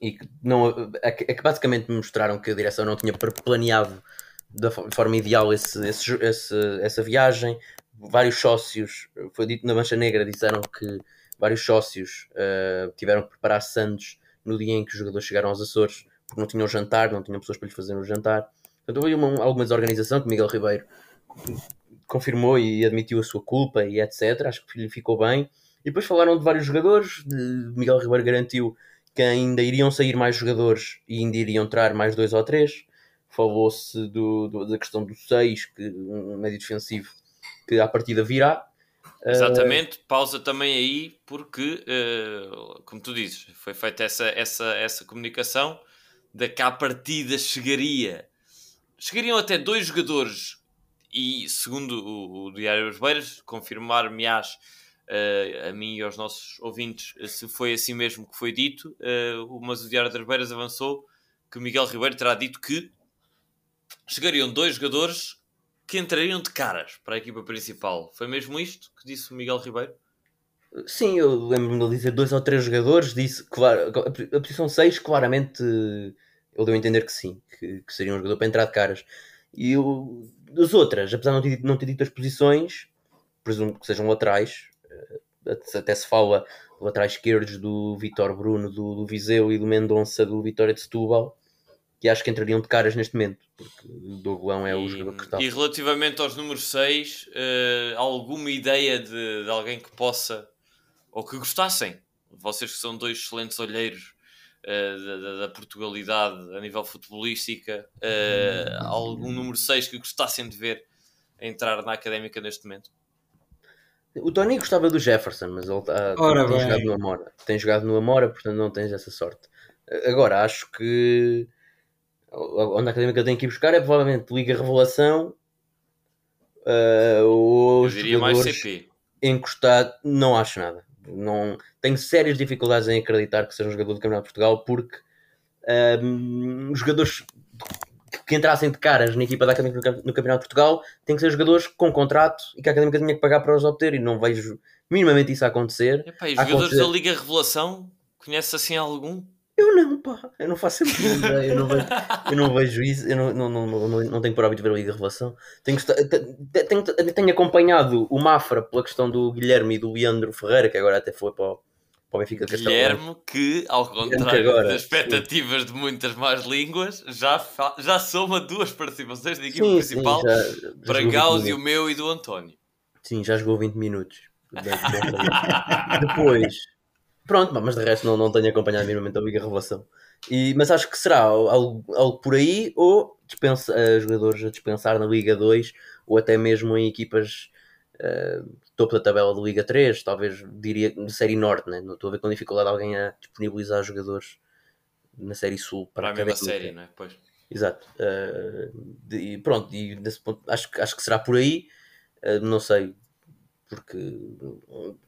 e que, não, é que basicamente me mostraram que a direção não tinha planeado da forma ideal esse, esse, esse, essa viagem, vários sócios, foi dito na Mancha Negra, disseram que vários sócios uh, tiveram que preparar sandes no dia em que os jogadores chegaram aos Açores, porque não tinham jantar, não tinham pessoas para lhes fazer um jantar. Então houve uma, alguma desorganização que Miguel Ribeiro confirmou e admitiu a sua culpa e etc. Acho que lhe ficou bem. E depois falaram de vários jogadores. Miguel Ribeiro garantiu que ainda iriam sair mais jogadores e ainda iriam entrar mais dois ou três. Falou-se da questão do 6, um médio defensivo que à partida virá. Exatamente, uh... pausa também aí, porque, uh, como tu dizes, foi feita essa, essa, essa comunicação da que à partida chegaria. Chegariam até dois jogadores, e segundo o, o Diário dos Beiras, confirmar-me-ás uh, a mim e aos nossos ouvintes se foi assim mesmo que foi dito, mas o Diário das Beiras avançou que Miguel Ribeiro terá dito que chegariam dois jogadores que entrariam de caras para a equipa principal. Foi mesmo isto que disse o Miguel Ribeiro? Sim, eu lembro-me de dizer dois ou três jogadores, disse claro, a posição 6 claramente ele deu a entender que sim, que, que seria um jogador para entrar de caras. E o, as outras, apesar de não ter, não ter dito as posições, presumo que sejam laterais, eh, até se fala laterais esquerdos do Vitor Bruno do, do Viseu e do Mendonça do Vitória de Setúbal, que acho que entrariam de caras neste momento, porque o Doguão é o jogador que está. E relativamente aos números 6, uh, eh, alguma ideia de, de, alguém que possa, ou que gostassem, vocês que são dois excelentes olheiros uh, da, da, Portugalidade a nível futebolística, uh, algum número 6 que gostassem de ver entrar na académica neste momento? O Tony gostava do Jefferson, mas ele tá, tem bem. jogado no Amora. Tem jogado no Amora, portanto não tens essa sorte. Agora, acho que onde a Académica tem que ir buscar é provavelmente Liga Revelação uh, ou Eu diria mais CP. Encostado, não acho nada. Não, tenho sérias dificuldades em acreditar que seja um jogador do Campeonato de Portugal porque um, os jogadores que entrassem de caras na equipa da Académica no Campeonato de Portugal têm que ser jogadores com contrato e que a Académica tinha que pagar para os obter e não vejo minimamente isso a acontecer. Epá, e jogadores acontecer... da Liga Revelação, conhece assim algum? Eu não, pá, eu não faço sempre ideia, eu não vejo, eu não vejo isso, eu não, não, não, não, não tenho por hábito de ver a Liga Revelação. Tenho, tenho, tenho, acompanhado o Mafra pela questão do Guilherme e do Leandro Ferreira, que agora até foi para o, para o Benfica Castelo. Guilherme, que ao contrário agora, das expectativas sim. de muitas mais línguas, já, já soma duas participações da equipa sim, principal sim, já, para Gáudio, o meu e do António. Sim, já jogou 20 minutos. Depois Pronto, mas de resto não, não tenho acompanhado minimamente a Liga Revelação. E, mas acho que será algo, algo por aí, ou dispensa, uh, jogadores a dispensar na Liga 2, ou até mesmo em equipas uh, topo da tabela da Liga 3, talvez diria de Série Norte, né? não estou a ver com dificuldade alguém a disponibilizar jogadores na Série Sul para, para a mesma série, né? Pois. Exato. Uh, de, pronto, e desse ponto, acho, acho que será por aí. Uh, não sei, porque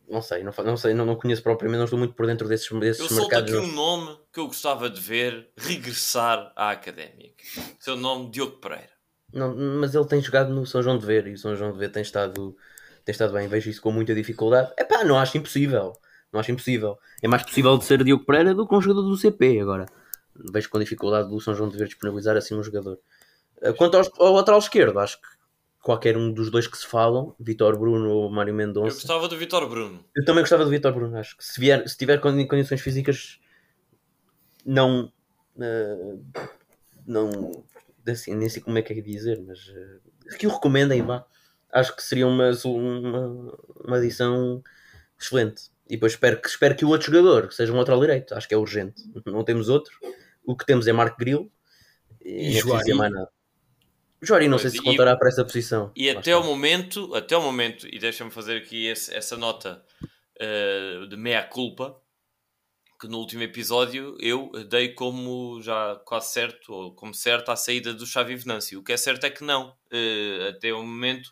não sei, não, não sei, não, não conheço propriamente, não estou muito por dentro desses, desses eu mercados. Eu aqui um nome que eu gostava de ver regressar à Académica. Seu nome, Diogo Pereira. Não, mas ele tem jogado no São João de Ver e o São João de Ver tem estado, tem estado bem. Vejo isso com muita dificuldade. É pá, não acho impossível. Não acho impossível. É mais possível de ser Diogo Pereira do que um jogador do CP agora. Vejo com dificuldade do São João de Ver disponibilizar assim um jogador. Quanto ao, ao lateral esquerdo, acho que qualquer um dos dois que se falam, Vitor Bruno ou Mário Mendonça. Eu gostava do Vitor Bruno. Eu também gostava do Vitor Bruno, acho que se, vier, se tiver condições físicas não uh, não assim, nem sei como é que é dizer, mas uh, que o recomendem, vá. Acho que seria uma, uma, uma adição excelente. E depois espero que, espero que o outro jogador, que seja um lateral direito, acho que é urgente. Não temos outro. O que temos é Marco Grilo. E, e não mais nada. Jori, não sei se contará e, para essa posição. E até o momento, até o momento, e deixa-me fazer aqui esse, essa nota uh, de meia culpa, que no último episódio eu dei como já quase certo, ou como certo, a saída do Xavi Venâncio. O que é certo é que não. Uh, até o momento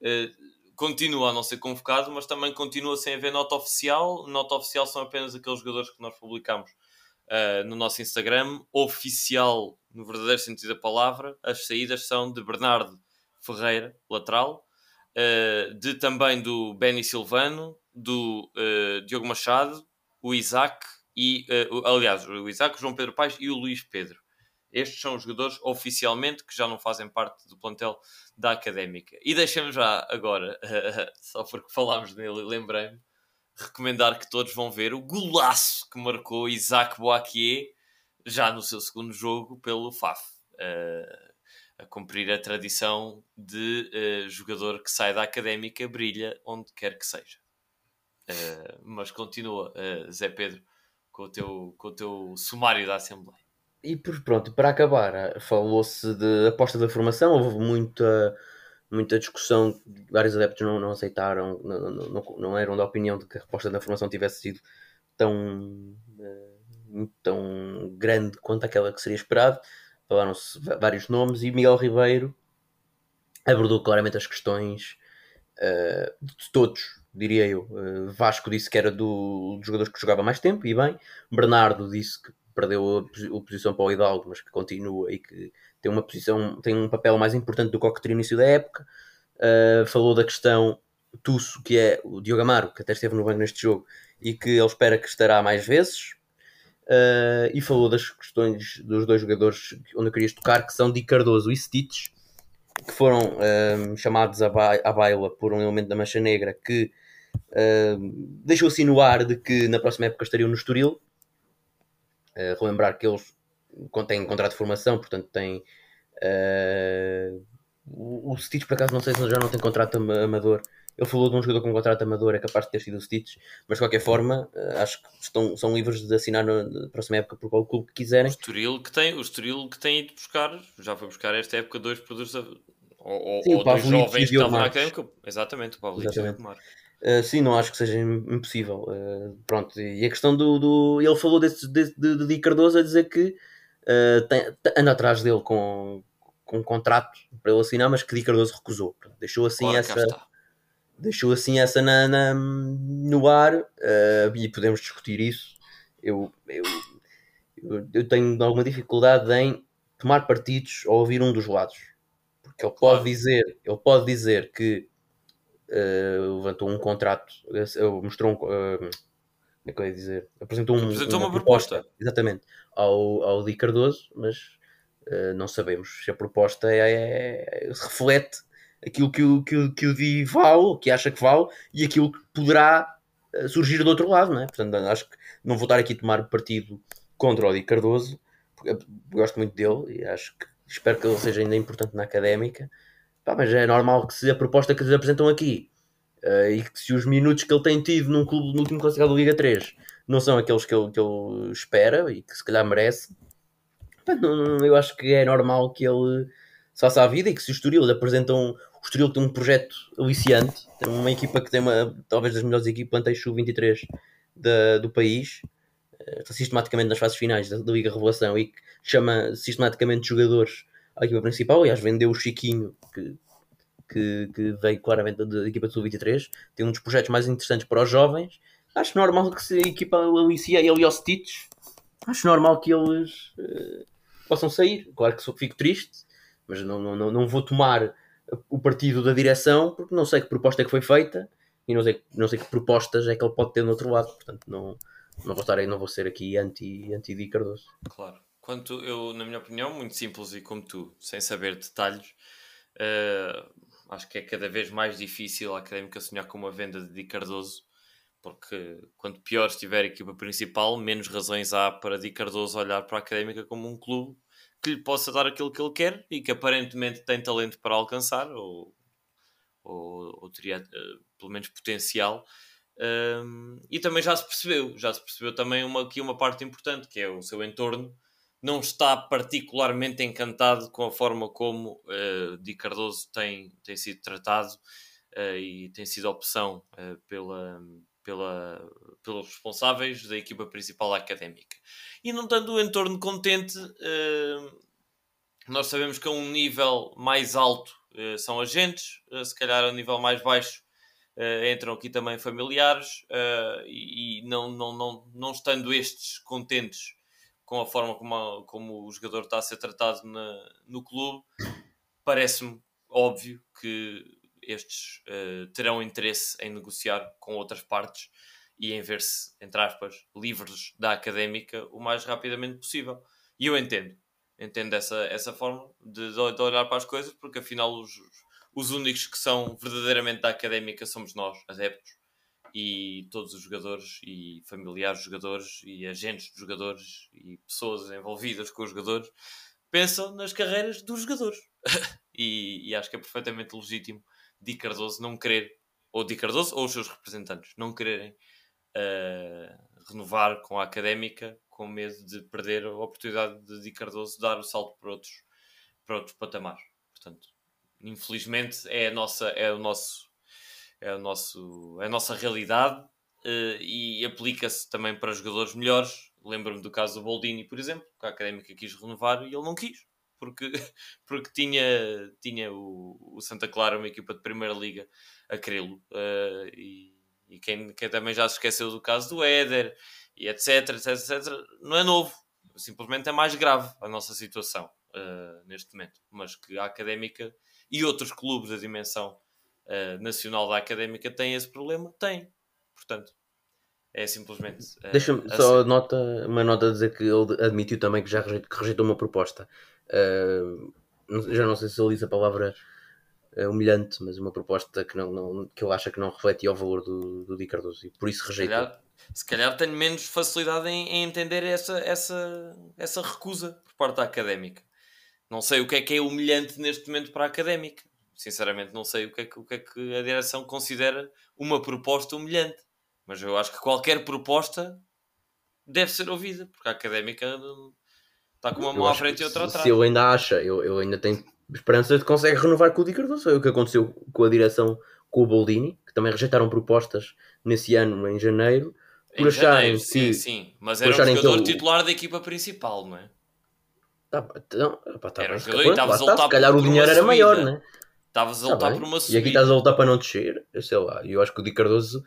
uh, continua a não ser convocado, mas também continua sem haver nota oficial. Nota oficial são apenas aqueles jogadores que nós publicamos no nosso Instagram, oficial no verdadeiro sentido da palavra, as saídas são de Bernardo Ferreira, lateral, uh, de também do Benny Silvano, do uh, Diogo Machado, o Isaac e, uh, aliás, o Isaac, o João Pedro Paes e o Luís Pedro. Estes são os jogadores oficialmente que já não fazem parte do plantel da Académica. E deixamos já agora, só porque falámos nele e lembrei-me, recomendar que todos vão ver o golaço que marcou Isaac Boaquier já no seu segundo jogo pelo FAF. Uh, a cumprir a tradição de uh, jogador que sai da académica brilha onde quer que seja. Uh, mas continua, Zé Pedro, com o, teu, com o teu sumário da Assembleia. E pronto, para acabar, falou-se de aposta da formação, houve muita, muita discussão, vários adeptos não, não aceitaram, não, não, não, eram da opinião de que a aposta da formação tivesse sido tão, tão grande quanto aquela que seria esperado falaram-se vários nomes e Miguel Ribeiro abordou claramente as questões uh, de todos, diria eu. Uh, Vasco disse que era do, dos jogadores que jogava mais tempo, e bem. Bernardo disse que perdeu a, a, posição para o Hidalgo, mas que continua e que tem uma posição, tem um papel mais importante do que o que teria no início da época. Uh, falou da questão Tusso, que é o Diogo Amaro, que até esteve no banco neste jogo, e que ele espera que estará mais vezes. Uh, e falou das questões dos dois jogadores onde eu queria tocar, que são Di Cardoso e Stitch, que foram uh, chamados à, ba à baila por um elemento da Mancha Negra que uh, deixou-se no ar de que na próxima época estariam no Estoril. relembrar que eles têm contrato de formação, portanto têm. o, o Stitch, por acaso, não sei se já não tem contrato amador ele falou de um jogador com um contrato amador, é capaz de ter sido o Stitch, mas de qualquer forma, eh, acho que estão, são livres de assinar na próxima época por qual clube que quiserem. O Estoril que tem, o Estoril que tem ido buscar, já foi buscar esta época dois produtos, ou, sim, ou dois jovens que estavam na académica. Exatamente, o Pablo e o. Uh, sim, não acho que seja impossível. Uh, pronto, e a questão do. do ele falou desse, de, de, de Cardoso a dizer que uh, tem, anda atrás dele com, com um contrato para ele assinar, mas que Di Cardoso recusou. Deixou assim essa deixou assim essa na, na no ar uh, e podemos discutir isso. Eu, eu, eu, tenho alguma dificuldade em tomar partidos ou ouvir um dos lados, porque ele pode dizer, ele pode dizer que uh, levantou um contrato, uh, mostrou um. Uh, como é que eu ia dizer? Apresentou, um, Apresentou uma, uma proposta, proposta, exatamente, ao, ao Di Cardoso, mas não sabemos se a proposta é, é, reflete aquilo que o, que, que o Di vale, que acha que vale, e aquilo que poderá eh, surgir do outro lado, não é? Portanto, acho que não vou estar aqui a tomar partido contra o Di Cardoso, gosto muito dele e acho que espero que ele seja ainda importante na académica. Pá, mas é normal que se a proposta que lhes apresentam aqui uh, e que se os minutos que ele tem tido num clube no último classificado da Liga 3 não são aqueles que ele, que ele espera e que se calhar merece, não, eu acho que é normal que ele se faça a vida e que se o Estoril apresentam o Estoril tem um projeto aliciante, tem uma equipa que tem uma, talvez das melhores equipas plantéis sub-23 do país, eh, está sistematicamente nas fases finais da, da, Liga Revelação e que chama sistematicamente jogadores à equipa principal. Aliás, vendeu o Chiquinho, que, que, que veio claramente da, equipa do sub-23, tem um dos projetos mais interessantes para os jovens. Acho normal que se a equipa alicia ele e o Stitch, acho normal que eles uh, possam sair. Claro que fico triste, mas não, não, não vou tomar o partido da direção, porque não sei que proposta é que foi feita e não sei, não sei que propostas é que ele pode ter no outro lado, portanto não, não vou estar aí, não vou ser aqui anti, anti Di Cardoso. Claro. Quanto eu, na minha opinião, muito simples e como tu, sem saber detalhes, uh, acho que é cada vez mais difícil a académica sonhar com uma venda de Di Cardoso, porque quanto pior estiver a equipa principal, menos razões há para Di Cardoso olhar para a académica como um clube que lhe possa dar aquilo que ele quer e que aparentemente tem talento para alcançar ou, ou, ou teria uh, pelo menos potencial. Um, e também já se percebeu, já se percebeu também uma, aqui uma parte importante que é o seu entorno não está particularmente encantado com a forma como uh, Di Cardoso tem, tem sido tratado uh, e tem sido opção uh, pela, pela, pelos responsáveis da equipa principal académica. E não estando o entorno contente, uh, nós sabemos que a um nível mais alto uh, são agentes, uh, se calhar a um nível mais baixo entram aqui também familiares, e, não, não, não, não estando estes contentes com a forma como, a, como o jogador está a ser tratado na, no clube, parece-me óbvio que estes uh, terão interesse em negociar com outras partes e em ver-se, entre aspas, livres da académica o mais rapidamente possível. E eu entendo. entendo essa, essa forma de, de olhar para as coisas, porque afinal os, os únicos que são verdadeiramente da académica somos nós, adeptos, e todos os jogadores e familiares dos jogadores e agentes dos jogadores e pessoas envolvidas com os jogadores pensam nas carreiras dos jogadores. e, e, acho que é perfeitamente legítimo Di Cardoso não querer, ou Di Cardoso ou os seus representantes, não quererem uh, renovar com a académica com medo de perder a oportunidade de Di Cardoso dar o salto para outros, para outros patamares. Portanto, infelizmente é, a nossa, é o nosso é, o nosso, é a nossa realidade uh, e aplica-se também para jogadores melhores. Lembro-me do caso do Boldini, por exemplo, que a Académica quis renovar e ele não quis, porque, porque tinha, tinha o, o Santa Clara, uma equipa de Primeira Liga, a querê-lo. Uh, e, e quem, quem também já se esqueceu do caso do Éder, e etc, etc, etc, não é novo. Simplesmente é mais grave a nossa situação uh, neste momento. Mas que a Académica e outros clubes da dimensão uh, nacional da académica tem esse problema? Tem. Portanto, é simplesmente. Uh, Deixa-me assim. só nota, uma nota a dizer que ele admitiu também que já rejeitou, que rejeitou uma proposta. Uh, já não sei se ele diz a palavra humilhante, mas uma proposta que, não, não, que ele acha que não refletia o valor do, do Di Cardoso e por isso rejeitou. Se calhar, se calhar tenho menos facilidade em, em, entender essa, essa, essa recusa por parte da académica. Não sei o que é que é humilhante neste momento para a académica sinceramente não sei o que, é que, o que é que a direção considera uma proposta humilhante. Mas eu acho que qualquer proposta deve ser ouvida, porque a académica está com uma mão à frente e outra atrás. Se eu ainda acha, eu, eu ainda tenho esperança de que consegue renovar com o Di Cardoso. Foi o que aconteceu com a direção com o Boldini, que também rejeitaram propostas nesse ano, em janeiro, por em acharem janeiro, que. Sim, sim, mas era o jogador titular da equipa principal, não é? Tá, então, pá, tá era um jogador, e a lutar Se calhar o dinheiro era maior, né? Estavas a tá lutar tá por uma subida. E aqui estás a lutar para não descer, eu sei lá. E eu acho que o Di Cardoso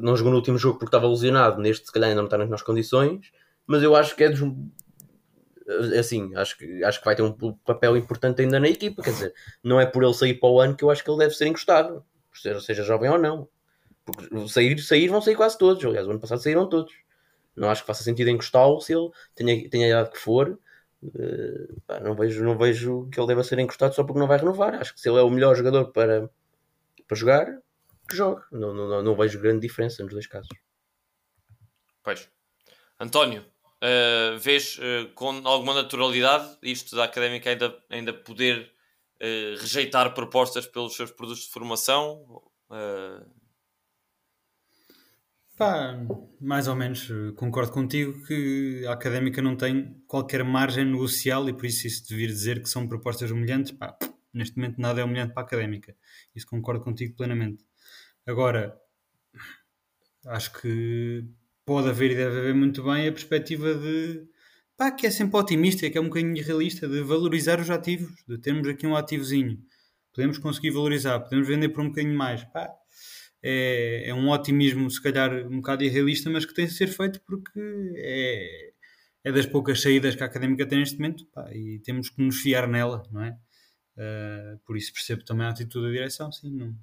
não jogou no último jogo porque estava lesionado. Neste, se calhar, ainda não está nas melhores condições. Mas eu acho que é dos. Assim, acho que, acho que vai ter um papel importante ainda na equipa. Quer dizer, não é por ele sair para o ano que eu acho que ele deve ser encostado, seja, jovem ou não. Porque sair, sair vão sair quase todos. Aliás, o ano passado saíram todos. Não acho que faça sentido encostá-lo se ele tenha, tenha a idade que for Uh, não, vejo, não vejo que ele deva ser encostado só porque não vai renovar. Acho que se ele é o melhor jogador para, para jogar, que jogue. Não, não, não vejo grande diferença nos dois casos. Pois. António, uh, vês uh, com alguma naturalidade isto da académica ainda, ainda poder rejeitar propostas pelos seus produtos de formação? Pá, mais ou menos concordo contigo que a académica não tem qualquer margem negocial e por isso isso devia dizer que são propostas humilhantes. Pá, neste momento nada é humilhante para a académica. Isso concordo contigo plenamente. Agora, acho que pode haver e deve haver muito bem a perspectiva de pá, que é sempre otimista, que é um bocadinho realista, de valorizar os ativos, de termos aqui um ativozinho. Podemos conseguir valorizar, podemos vender por um bocadinho mais. Pá, é, é um otimismo, se calhar, um bocado irrealista, mas que tem de ser feito porque é, é das poucas saídas que a académica tem neste momento pá, e temos que nos fiar nela, não é? Uh, por isso percebo também a atitude da direção, sim. Não,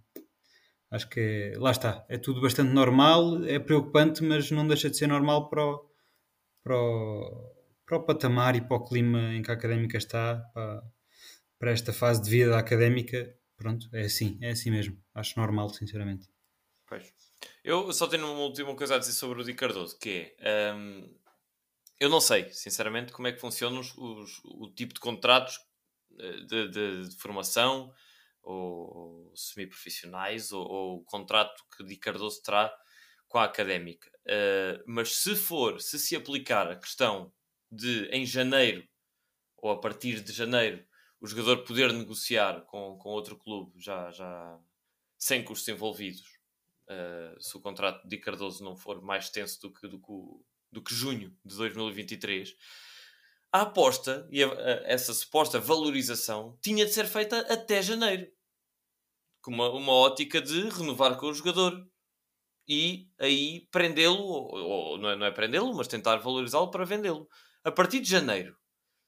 acho que é, lá está, é tudo bastante normal, é preocupante, mas não deixa de ser normal para o, para o, para o patamar e para o clima em que a académica está, para, para esta fase de vida académica. Pronto, é assim, é assim mesmo. Acho normal, sinceramente. Pois. Eu só tenho uma última coisa a dizer sobre o Di Cardoso, que é. Um, eu não sei, sinceramente, como é que funcionam os, os o tipo de contratos eh, de, de, de formação ou, ou semi-profissionais ou, ou, o contrato que Di Cardoso terá com a académica. Uh, mas se for, se se aplicar a questão de em janeiro ou a partir de janeiro o jogador poder negociar com, com outro clube já, já sem custos envolvidos uh, se o contrato de Cardoso não for mais tenso do que, do que, do que junho de 2023, a aposta e a, a, essa suposta valorização tinha de ser feita até janeiro, com uma, uma ótica de renovar com o jogador e aí prendê-lo, ou, ou, não é, é prendê-lo, mas tentar valorizá-lo para vendê-lo. A partir de janeiro,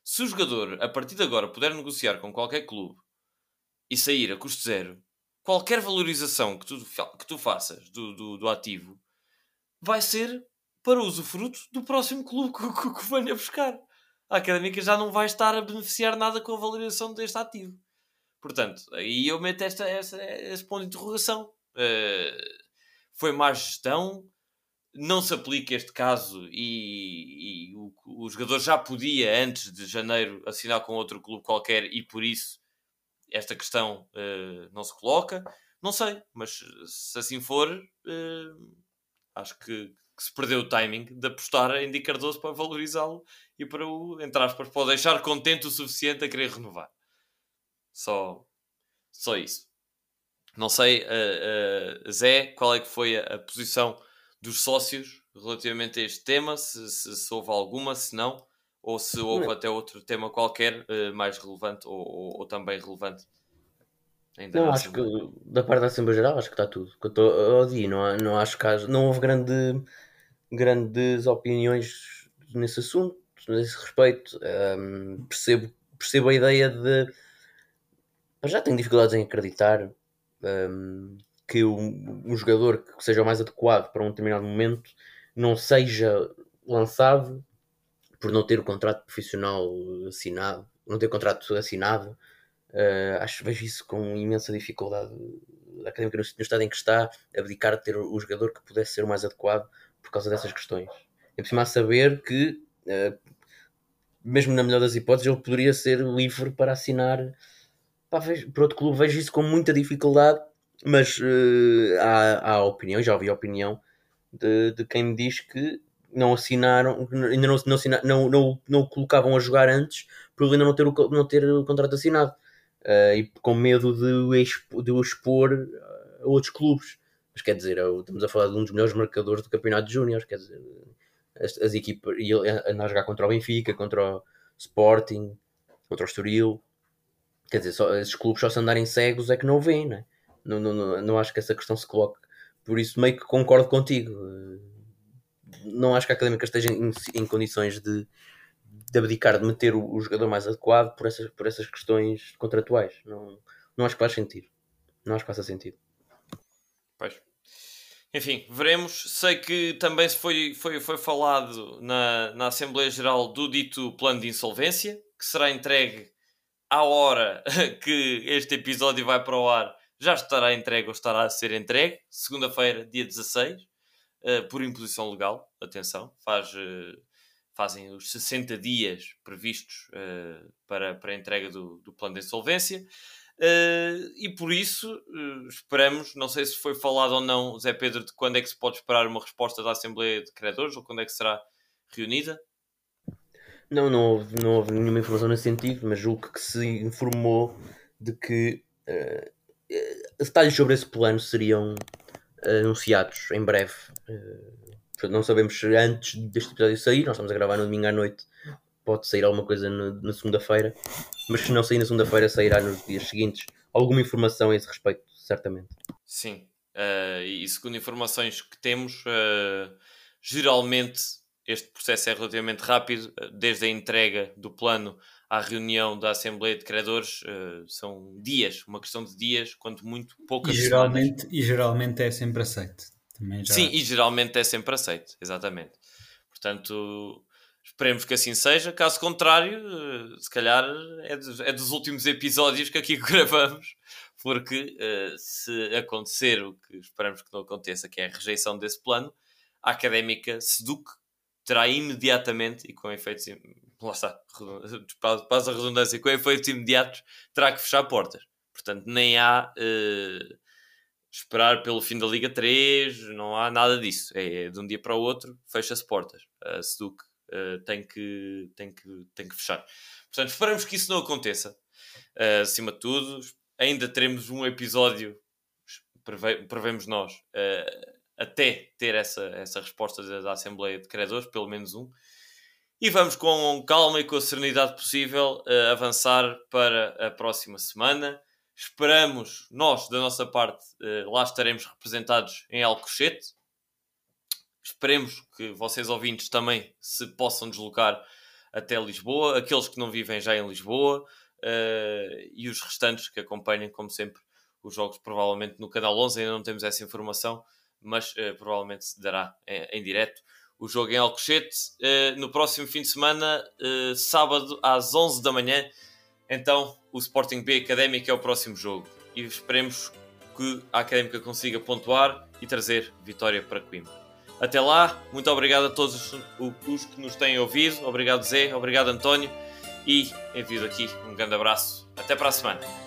se o jogador, a partir de agora, puder negociar com qualquer clube e sair a custo zero, qualquer valorização que tu, que tu faças do, do, do ativo vai ser para usufruto do próximo clube que, que, que venha buscar. a académica já não vai estar a beneficiar nada com a valorização deste ativo. Portanto, aí eu meto esta, esta, este ponto de interrogação. Uh, foi má gestão? Não se aplica este caso e, e o, o, jogador já podia, antes de janeiro, assinar com outro clube qualquer e por isso esta questão uh, não se coloca? Não sei, mas se assim for, uh, acho que, que, se perdeu o timing de apostar em Di Cardoso para valorizá-lo e para o, entre aspas, para o deixar contente o suficiente a querer renovar. Só, só isso. Não sei, uh, uh, Zé, qual é que foi a, a, posição dos sócios relativamente a este tema, se, se, se houve alguma, se não, ou se houve não. até outro tema qualquer uh, mais relevante ou, ou, ou, também relevante. Ainda não, acho que da parte da Assembleia Geral acho que está tudo. Que eu estou a ouvir, não, não acho que não houve grande, grandes opiniões nesse assunto, nesse respeito. Um, percebo, percebo a ideia de já tenho dificuldades em acreditar um, que um, um, jogador que seja o mais adequado para um determinado momento não seja lançado por não ter o contrato profissional assinado, não ter contrato assinado. Uh, acho vejo isso com imensa dificuldade. Académica no, no estado em que está, abdicar de ter o jogador que pudesse ser o mais adequado por causa dessas questões. É preciso saber que, uh, mesmo na melhor das hipóteses, ele poderia ser livre para assinar pá, vejo, outro clube vejo isso com muita dificuldade, mas uh, há, há opinião, já ouvi a opinião de, de quem me diz que não assinaram, ainda não, não, não, não, não o colocavam a jogar antes por ainda não ter o, não ter o contrato assinado uh, e com medo de de o expor a outros clubes. Mas quer dizer, estamos a falar de um dos melhores marcadores do campeonato de Júnior, quer dizer, as, as equipas, e ele anda a jogar contra o Benfica, contra o Sporting, contra o Estoril, Quer dizer, só, esses clubes só se andarem cegos é que não veem, né? não, não, não, não acho que essa questão se coloque. Por isso, meio que concordo contigo. Não acho que a Académica esteja em, em condições de, de abdicar de meter o, o, jogador mais adequado por essas, por essas questões contratuais. Não, não acho que faz sentido. Não acho que faça sentido. Pois. Enfim, veremos. Sei que também foi, foi, foi falado na, na Assembleia Geral do dito plano de insolvência, que será entregue à hora que este episódio vai para o ar, já estará entregue ou estará a ser entregue, segunda-feira, dia 16, uh, eh, por imposição legal. Atenção, faz, uh, fazem os 60 dias previstos uh, para, para a entrega do, do plano de insolvência. e por isso esperamos, não sei se foi falado ou não, Zé Pedro, de quando é que se pode esperar uma resposta da Assembleia de Credores ou quando é que será reunida. Não, não houve, não houve nenhuma informação nesse sentido, mas julgo que se informou de que uh, detalhes sobre esse plano seriam anunciados em breve. Uh, não sabemos se antes deste episódio sair, nós estamos a gravar no domingo à noite, pode sair alguma coisa no, na segunda-feira, mas se não sair na segunda-feira, sairá nos dias seguintes. Alguma informação a esse respeito, certamente. Sim, uh, e segundo informações que temos, uh, geralmente este processo é relativamente rápido, eh, desde a entrega do plano à reunião da Assembleia de Credores, uh, são dias, uma questão de dias, quanto muito poucas e geralmente, semanas. E geralmente é sempre aceito. Já... Sim, e geralmente é sempre aceito, exatamente. Portanto, esperemos que assim seja. Caso contrário, uh, se calhar é dos, é dos, últimos episódios que aqui gravamos, porque se acontecer o que esperamos que não aconteça, que é a rejeição desse plano, a académica SEDUC terá imediatamente, e com efeitos, lá está, passa a redundância, com efeitos imediatos, terá que fechar portas. Portanto, nem há uh, esperar pelo fim da Liga 3, não há nada disso. É, é de um dia para o outro, fecha-se portas. A Seduc uh, tem, que, tem, que, tem que fechar. Portanto, esperamos que isso não aconteça. Uh, acima de tudo, ainda teremos um episódio, preve, prevemos nós, uh, até ter essa, essa resposta da, Assembleia de Credores, pelo menos um. E vamos com calma e com a serenidade possível uh, avançar para a próxima semana. Esperamos, nós, da nossa parte, uh, lá estaremos representados em Alcochete. Esperemos que vocês ouvintes também se possam deslocar até Lisboa, aqueles que não vivem já em Lisboa uh, e os restantes que acompanhem, como sempre, os jogos provavelmente no Canal 11. Ainda não temos essa informação, mas uh, provavelmente se dará em, em direto o jogo em Alcochete. Uh, no próximo fim de semana, uh, sábado às 11 da manhã. Então, o Sporting B Académica é o próximo jogo. E esperemos que a Académica consiga pontuar e trazer vitória para Coimbra. Até lá, muito obrigado a todos os que nos têm ouvido. Obrigado, Zé. Obrigado, António. E envio aqui um grande abraço. Até para a semana.